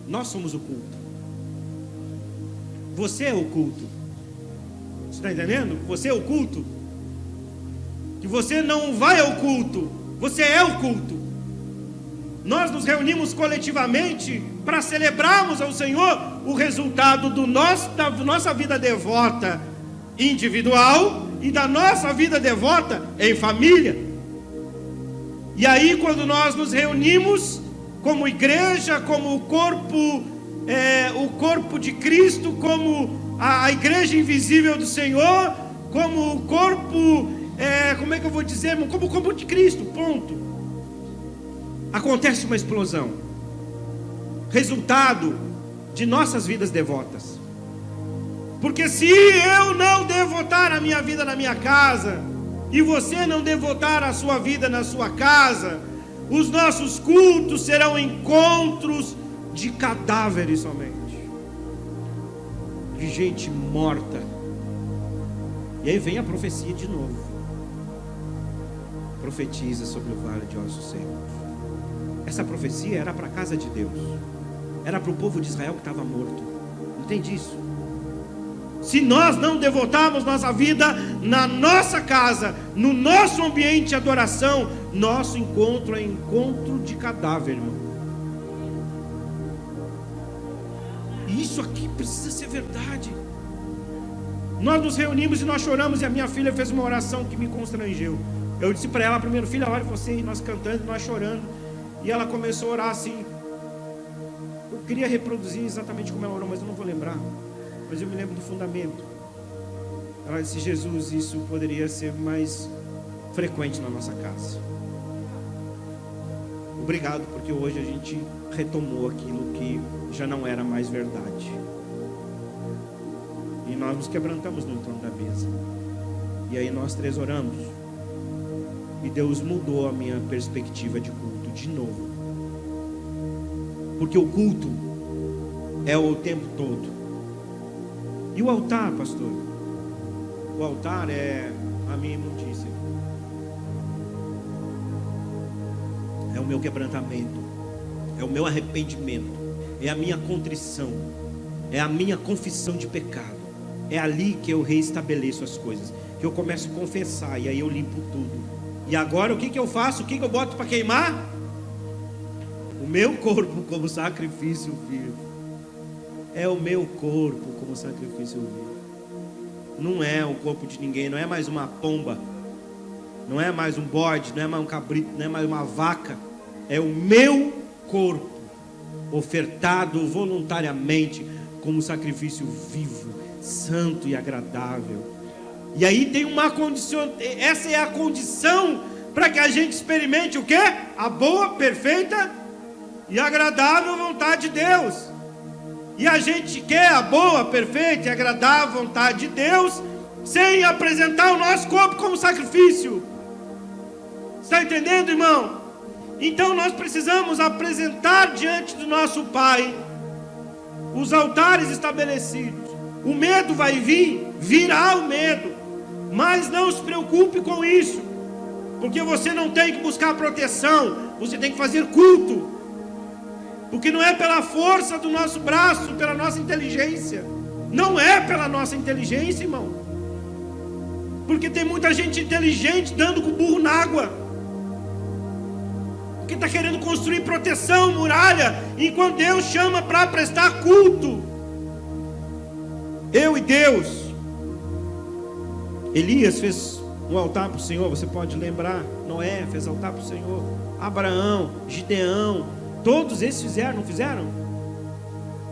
Nós somos o culto. Você é o culto. Você está entendendo? Você é o culto. Que você não vai ao culto, você é o culto. Nós nos reunimos coletivamente para celebrarmos ao Senhor o resultado do nosso, da nossa vida devota individual e da nossa vida devota em família. E aí, quando nós nos reunimos como igreja, como o corpo, é, o corpo de Cristo, como a, a, igreja invisível do Senhor, como o corpo, é, como é que eu vou dizer, como o corpo de Cristo, ponto acontece uma explosão. Resultado de nossas vidas devotas. Porque se eu não devotar a minha vida na minha casa, e você não devotar a sua vida na sua casa, os nossos cultos serão encontros de cadáveres somente de gente morta. E aí vem a profecia de novo. Profetiza sobre o vale de ossos secos. Essa profecia era para a casa de Deus, era para o povo de Israel que estava morto. Entende isso? Se nós não devotarmos nossa vida na nossa casa, no nosso ambiente de adoração, nosso encontro é encontro de cadáver, irmão. E isso aqui precisa ser verdade. Nós nos reunimos e nós choramos, e a minha filha fez uma oração que me constrangeu. Eu disse para ela primeiro, filha, olha você, e nós cantando, nós chorando. E ela começou a orar assim. Eu queria reproduzir exatamente como ela orou, mas eu não vou lembrar. Mas eu me lembro do fundamento. Ela disse: Jesus, isso poderia ser mais frequente na nossa casa. Obrigado, porque hoje a gente retomou aquilo que já não era mais verdade. E nós nos quebrantamos no entorno da mesa. E aí nós três oramos. E Deus mudou a minha perspectiva de culto de novo. Porque o culto é o tempo todo. E o altar, pastor? O altar é a minha imundícia. É o meu quebrantamento. É o meu arrependimento, é a minha contrição, é a minha confissão de pecado. É ali que eu reestabeleço as coisas, que eu começo a confessar e aí eu limpo tudo. E agora o que, que eu faço? O que, que eu boto para queimar? O meu corpo como sacrifício vivo. É o meu corpo como sacrifício vivo. Não é o corpo de ninguém, não é mais uma pomba, não é mais um bode, não é mais um cabrito, não é mais uma vaca. É o meu corpo ofertado voluntariamente como sacrifício vivo, santo e agradável. E aí tem uma condição, essa é a condição para que a gente experimente o que? A boa, perfeita e agradável vontade de Deus. E a gente quer a boa, perfeita e agradável vontade de Deus sem apresentar o nosso corpo como sacrifício. Está entendendo, irmão? Então nós precisamos apresentar diante do nosso Pai os altares estabelecidos. O medo vai vir, virá o medo, mas não se preocupe com isso, porque você não tem que buscar proteção, você tem que fazer culto, porque não é pela força do nosso braço, pela nossa inteligência, não é pela nossa inteligência, irmão, porque tem muita gente inteligente dando com o burro na água que está querendo construir proteção, muralha, enquanto Deus chama para prestar culto. Eu e Deus. Elias fez um altar para o Senhor, você pode lembrar. Noé fez altar para o Senhor. Abraão, Gideão, todos esses fizeram, não fizeram?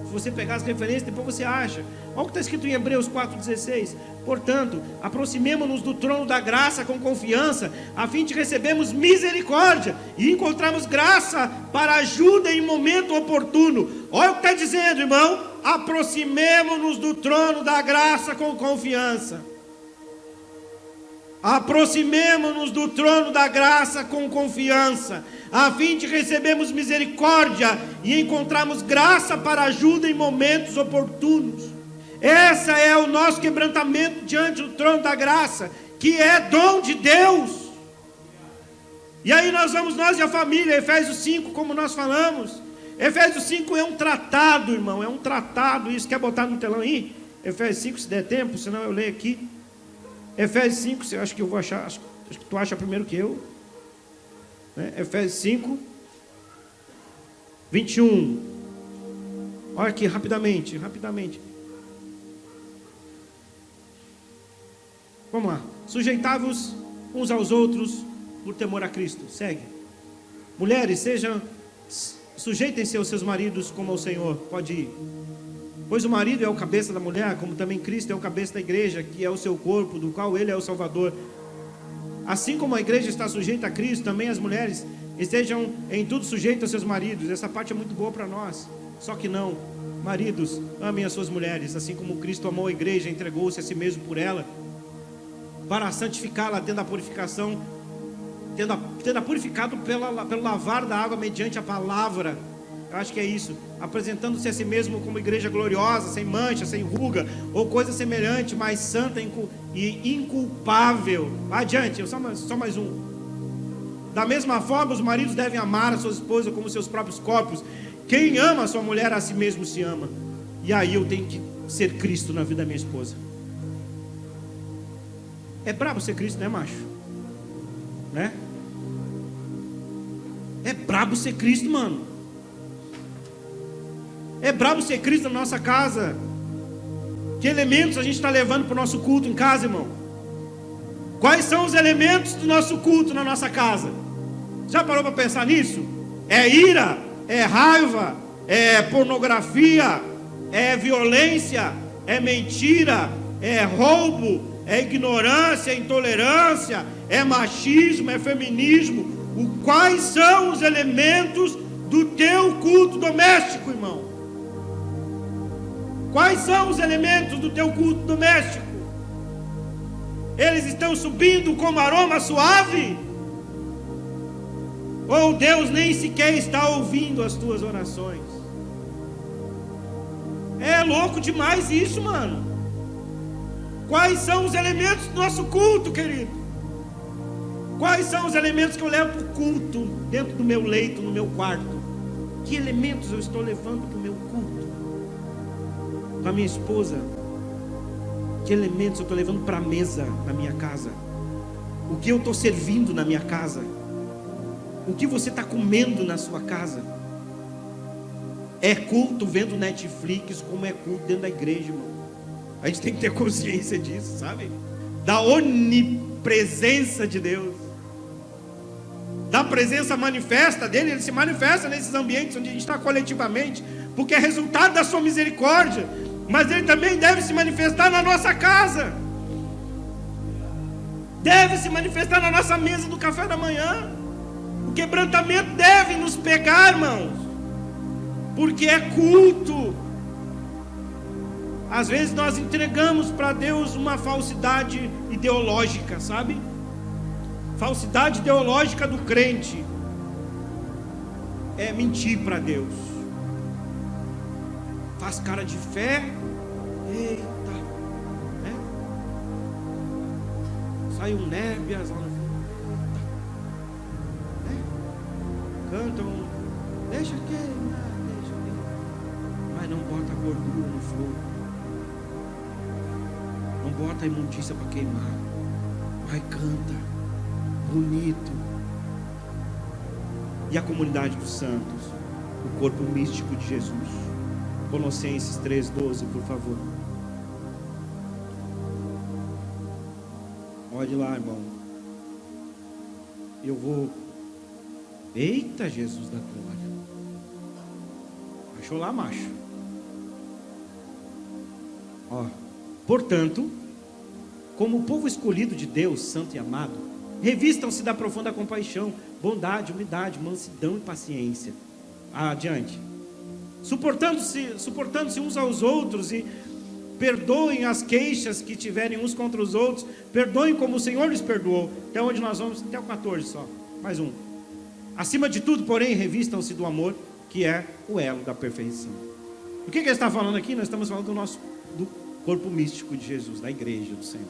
Se você pegar as referências, depois você acha. Olha o que está escrito em Hebreus 4,16. Portanto, aproximemo-nos do trono da graça com confiança, a fim de recebermos misericórdia e encontrarmos graça para ajuda em momento oportuno. Olha o que está dizendo, irmão. Aproximemo-nos do trono da graça com confiança. Aproximemo-nos do trono da graça com confiança, a fim de recebermos misericórdia e encontrarmos graça para ajuda em momentos oportunos. Essa é o nosso quebrantamento diante do trono da graça, que é dom de Deus. E aí nós vamos, nós e a família, Efésios 5, como nós falamos. Efésios 5 é um tratado, irmão, é um tratado. Isso quer botar no telão aí? Efésios 5, se der tempo, senão eu leio aqui. Efésios 5, eu acho que eu vou achar, acho, que tu acha primeiro que eu. Né? Efésios 5, 21. Olha aqui, rapidamente, rapidamente. Vamos lá. Sujeitavos uns aos outros por temor a Cristo. Segue. Mulheres, sejam sujeitem-se aos seus maridos como ao Senhor. Pode ir. Pois o marido é o cabeça da mulher, como também Cristo é o cabeça da igreja, que é o seu corpo, do qual ele é o Salvador. Assim como a igreja está sujeita a Cristo, também as mulheres estejam em tudo sujeitas aos seus maridos. Essa parte é muito boa para nós. Só que não. Maridos, amem as suas mulheres, assim como Cristo amou a igreja, entregou-se a si mesmo por ela para santificá-la, tendo a purificação, tendo, a, tendo a purificado pela, pelo lavar da água mediante a palavra. Eu acho que é isso. Apresentando-se a si mesmo como igreja gloriosa, sem mancha, sem ruga, ou coisa semelhante, mas santa e inculpável. Adiante, só mais, só mais um. Da mesma forma, os maridos devem amar a sua esposa como seus próprios corpos. Quem ama a sua mulher a si mesmo se ama. E aí eu tenho que ser Cristo na vida da minha esposa. É brabo ser Cristo, né, macho? Né? É brabo ser Cristo, mano. É brabo ser Cristo na nossa casa. Que elementos a gente está levando para o nosso culto em casa, irmão? Quais são os elementos do nosso culto na nossa casa? Já parou para pensar nisso? É ira, é raiva, é pornografia, é violência, é mentira, é roubo, é ignorância, é intolerância, é machismo, é feminismo. O, quais são os elementos do teu culto doméstico, irmão? Quais são os elementos do teu culto doméstico? Eles estão subindo como aroma suave? Ou Deus nem sequer está ouvindo as tuas orações? É louco demais isso, mano. Quais são os elementos do nosso culto, querido? Quais são os elementos que eu levo para o culto dentro do meu leito, no meu quarto? Que elementos eu estou levando para? Com a minha esposa, que elementos eu estou levando para a mesa na minha casa? O que eu estou servindo na minha casa? O que você está comendo na sua casa? É culto vendo Netflix, como é culto dentro da igreja, irmão. A gente tem que ter consciência disso, sabe? Da onipresença de Deus. Da presença manifesta dele, ele se manifesta nesses ambientes onde a gente está coletivamente, porque é resultado da sua misericórdia. Mas ele também deve se manifestar na nossa casa. Deve se manifestar na nossa mesa do café da manhã. O quebrantamento deve nos pegar, irmãos, porque é culto. Às vezes nós entregamos para Deus uma falsidade ideológica, sabe? Falsidade ideológica do crente é mentir para Deus. Faz cara de fé, eita, né? Sai um nébias lá no né? Cantam, deixa queimar, deixa queimar, mas não bota gordura no fogo. Não bota imundícia para queimar. Vai, canta. Bonito. E a comunidade dos santos. O corpo místico de Jesus. Colossenses 3,12, por favor. Olhe lá, irmão. Eu vou. Eita, Jesus da glória. Achou lá, macho? Ó. Portanto, como povo escolhido de Deus, santo e amado, revistam-se da profunda compaixão, bondade, humildade, mansidão e paciência. Adiante. Suportando-se suportando uns aos outros e perdoem as queixas que tiverem uns contra os outros, perdoem como o Senhor lhes perdoou. Até onde nós vamos? Até o 14 só. Mais um. Acima de tudo, porém, revistam-se do amor, que é o elo da perfeição. O que, que ele está falando aqui? Nós estamos falando do nosso do corpo místico de Jesus, da igreja do Senhor.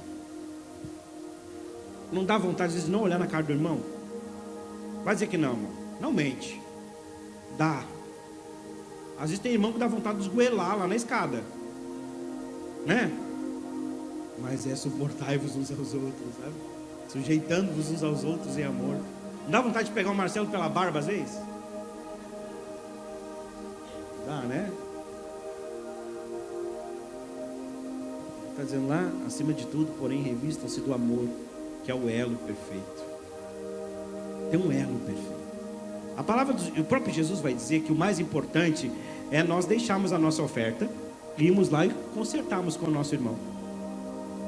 Não dá vontade de não olhar na cara do irmão? Vai dizer que não, irmão. Não mente. Dá. Às vezes tem irmão que dá vontade de esgoelar lá na escada. Né? Mas é suportai-vos uns aos outros, sabe? Sujeitando-vos uns aos outros em amor. Não dá vontade de pegar o Marcelo pela barba às vezes? Dá, né? Está dizendo lá, acima de tudo, porém, revistam-se do amor, que é o elo perfeito. Tem um elo perfeito. A palavra do o próprio Jesus vai dizer que o mais importante é nós deixarmos a nossa oferta, irmos lá e consertarmos com o nosso irmão.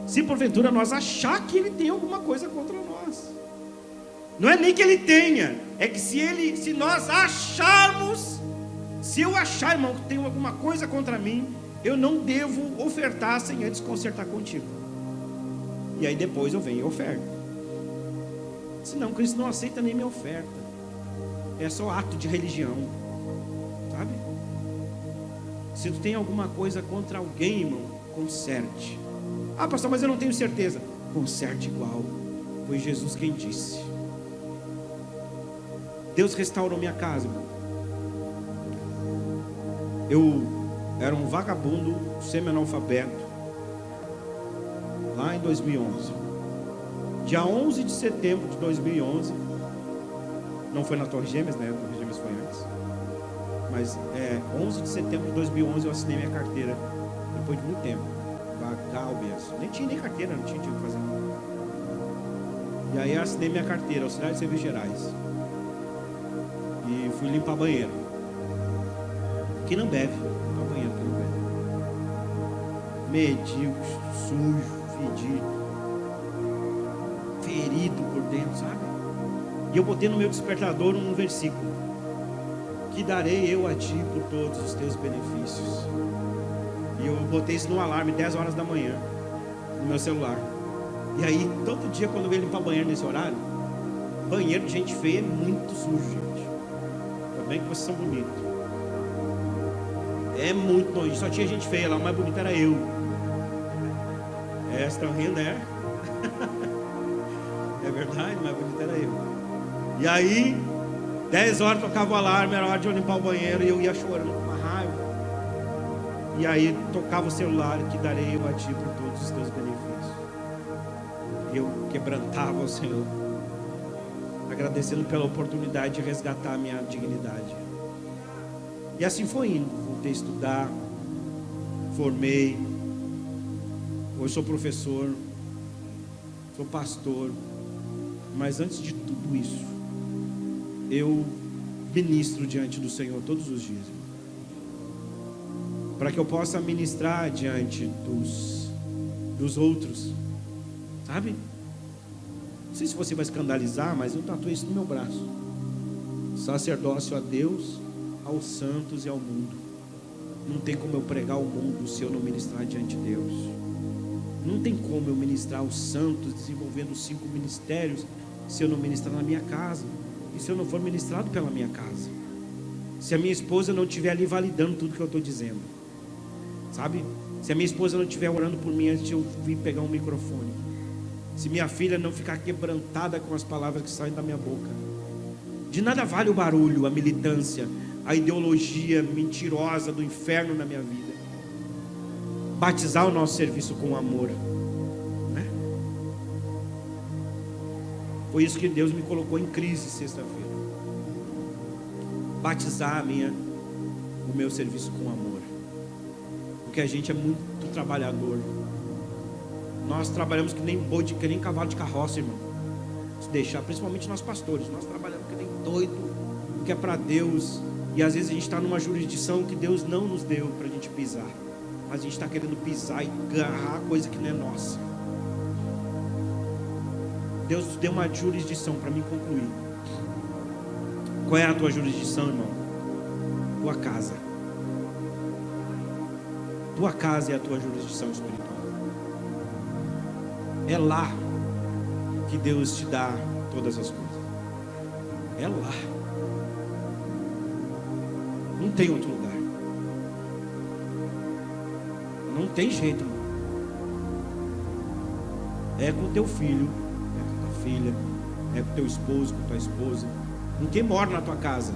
Se porventura nós achar que ele tem alguma coisa contra nós. Não é nem que ele tenha, é que se ele, se nós acharmos, se eu achar, irmão, que tem alguma coisa contra mim, eu não devo ofertar sem antes consertar contigo. E aí depois eu venho e oferto. Senão Cristo não aceita nem minha oferta. É só ato de religião. Sabe? Se tu tem alguma coisa contra alguém, irmão, conserte. Ah, pastor, mas eu não tenho certeza. Conserte igual. Foi Jesus quem disse. Deus restaurou minha casa, irmão. Eu era um vagabundo semi-analfabeto, lá em 2011. Dia 11 de setembro de 2011, não foi na Torre Gêmeas, né? A Torre Gêmeas foi antes. Mas é, 11 de setembro de 2011 eu assinei minha carteira, depois de muito tempo. Vagal mesmo. Nem tinha nem carteira, não tinha o que fazer. E aí eu assinei minha carteira, auxiliar de serviços gerais. E fui limpar banheiro. Que não bebe medíocre, sujo, fedido, ferido por dentro, sabe? E eu botei no meu despertador um versículo: Que darei eu a ti por todos os teus benefícios. E eu botei isso no alarme 10 horas da manhã, no meu celular. E aí, todo dia, quando eu ia limpar banheiro nesse horário, banheiro de gente feia é muito sujo, gente. Também que vocês são bonitos. É muito nojo. Só tinha gente feia lá, o mais bonito era eu. É, rindo, é? é verdade, mas. E aí, 10 horas tocava o alarme, era hora de eu limpar o banheiro e eu ia chorando com uma raiva. E aí tocava o celular que darei eu a ti por todos os teus benefícios. E eu quebrantava o Senhor, agradecendo pela oportunidade de resgatar a minha dignidade. E assim foi indo. Voltei a estudar, formei. Hoje sou professor, sou pastor. Mas antes de tudo isso, eu ministro diante do Senhor todos os dias. Para que eu possa ministrar diante dos, dos outros. Sabe? Não sei se você vai escandalizar, mas eu tatuei isso no meu braço. Sacerdócio a Deus, aos santos e ao mundo. Não tem como eu pregar ao mundo se eu não ministrar diante de Deus. Não tem como eu ministrar aos santos, desenvolvendo cinco ministérios, se eu não ministrar na minha casa. E se eu não for ministrado pela minha casa. Se a minha esposa não estiver ali validando tudo que eu estou dizendo. Sabe? Se a minha esposa não estiver orando por mim antes de eu vir pegar um microfone. Se minha filha não ficar quebrantada com as palavras que saem da minha boca. De nada vale o barulho, a militância, a ideologia mentirosa do inferno na minha vida. Batizar o nosso serviço com amor. Foi isso que Deus me colocou em crise sexta-feira. Batizar minha, o meu serviço com amor. Porque a gente é muito trabalhador. Nós trabalhamos que nem boi, de, que nem cavalo de carroça, irmão. Se deixar, principalmente nós pastores, nós trabalhamos que nem doido, que é para Deus. E às vezes a gente está numa jurisdição que Deus não nos deu para a gente pisar. Mas a gente está querendo pisar e agarrar coisa que não é nossa. Deus deu uma jurisdição para me concluir. Qual é a tua jurisdição, irmão? Tua casa. Tua casa é a tua jurisdição espiritual. É lá que Deus te dá todas as coisas. É lá. Não tem outro lugar. Não tem jeito, irmão. É com teu filho, filha, é com teu esposo, com tua esposa. Ninguém mora na tua casa.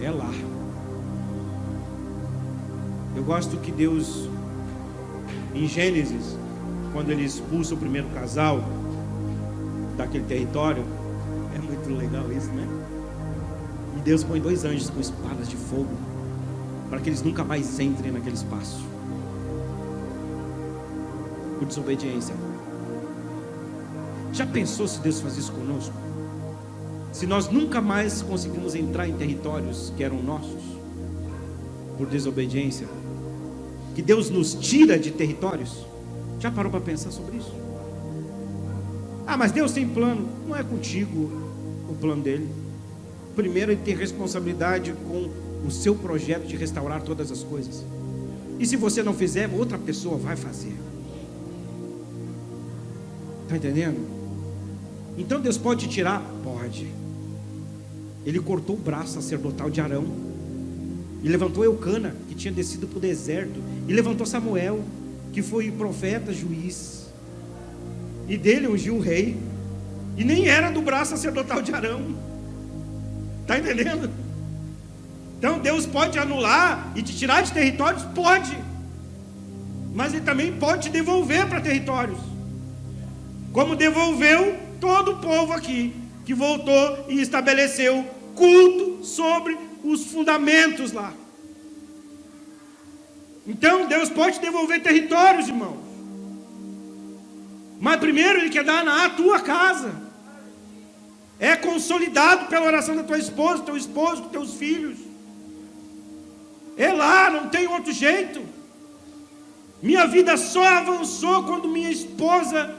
É lá. Eu gosto que Deus, em Gênesis, quando ele expulsa o primeiro casal daquele território, é muito legal isso, né? E Deus põe dois anjos com espadas de fogo para que eles nunca mais entrem naquele espaço. Por desobediência. Já pensou se Deus faz isso conosco? Se nós nunca mais conseguimos entrar em territórios que eram nossos por desobediência, que Deus nos tira de territórios? Já parou para pensar sobre isso? Ah, mas Deus tem plano. Não é contigo o plano dele. Primeiro, ele tem responsabilidade com o seu projeto de restaurar todas as coisas. E se você não fizer, outra pessoa vai fazer. Está entendendo? Então Deus pode tirar? Pode. Ele cortou o braço sacerdotal de Arão. E levantou Eucana, que tinha descido para o deserto. E levantou Samuel, que foi profeta, juiz. E dele ungiu o rei. E nem era do braço sacerdotal de Arão. Está entendendo? Então Deus pode anular e te tirar de territórios? Pode. Mas Ele também pode te devolver para territórios. Como devolveu todo o povo aqui, que voltou e estabeleceu culto sobre os fundamentos lá. Então Deus pode devolver territórios, irmãos. Mas primeiro Ele quer dar na tua casa. É consolidado pela oração da tua esposa, teu esposo, dos teus filhos. É lá, não tem outro jeito. Minha vida só avançou quando minha esposa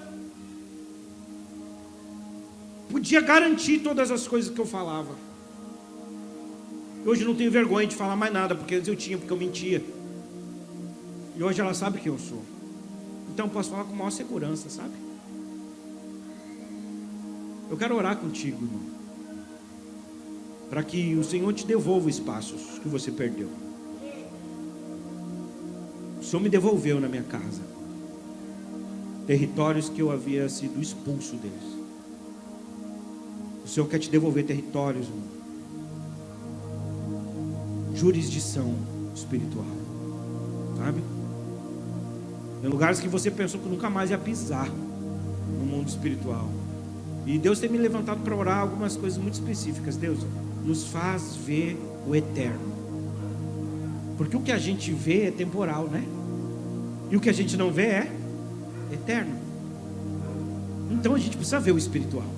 podia garantir todas as coisas que eu falava. Hoje não tenho vergonha de falar mais nada, porque antes eu tinha, porque eu mentia. E hoje ela sabe quem eu sou. Então eu posso falar com maior segurança, sabe? Eu quero orar contigo, irmão. Para que o Senhor te devolva espaços que você perdeu. O Senhor me devolveu na minha casa. Territórios que eu havia sido expulso deles. O Senhor quer te devolver territórios, irmão. jurisdição espiritual. Sabe? Em lugares que você pensou que nunca mais ia pisar no mundo espiritual. E Deus tem me levantado para orar algumas coisas muito específicas. Deus, nos faz ver o eterno. Porque o que a gente vê é temporal, né? E o que a gente não vê é eterno. Então a gente precisa ver o espiritual.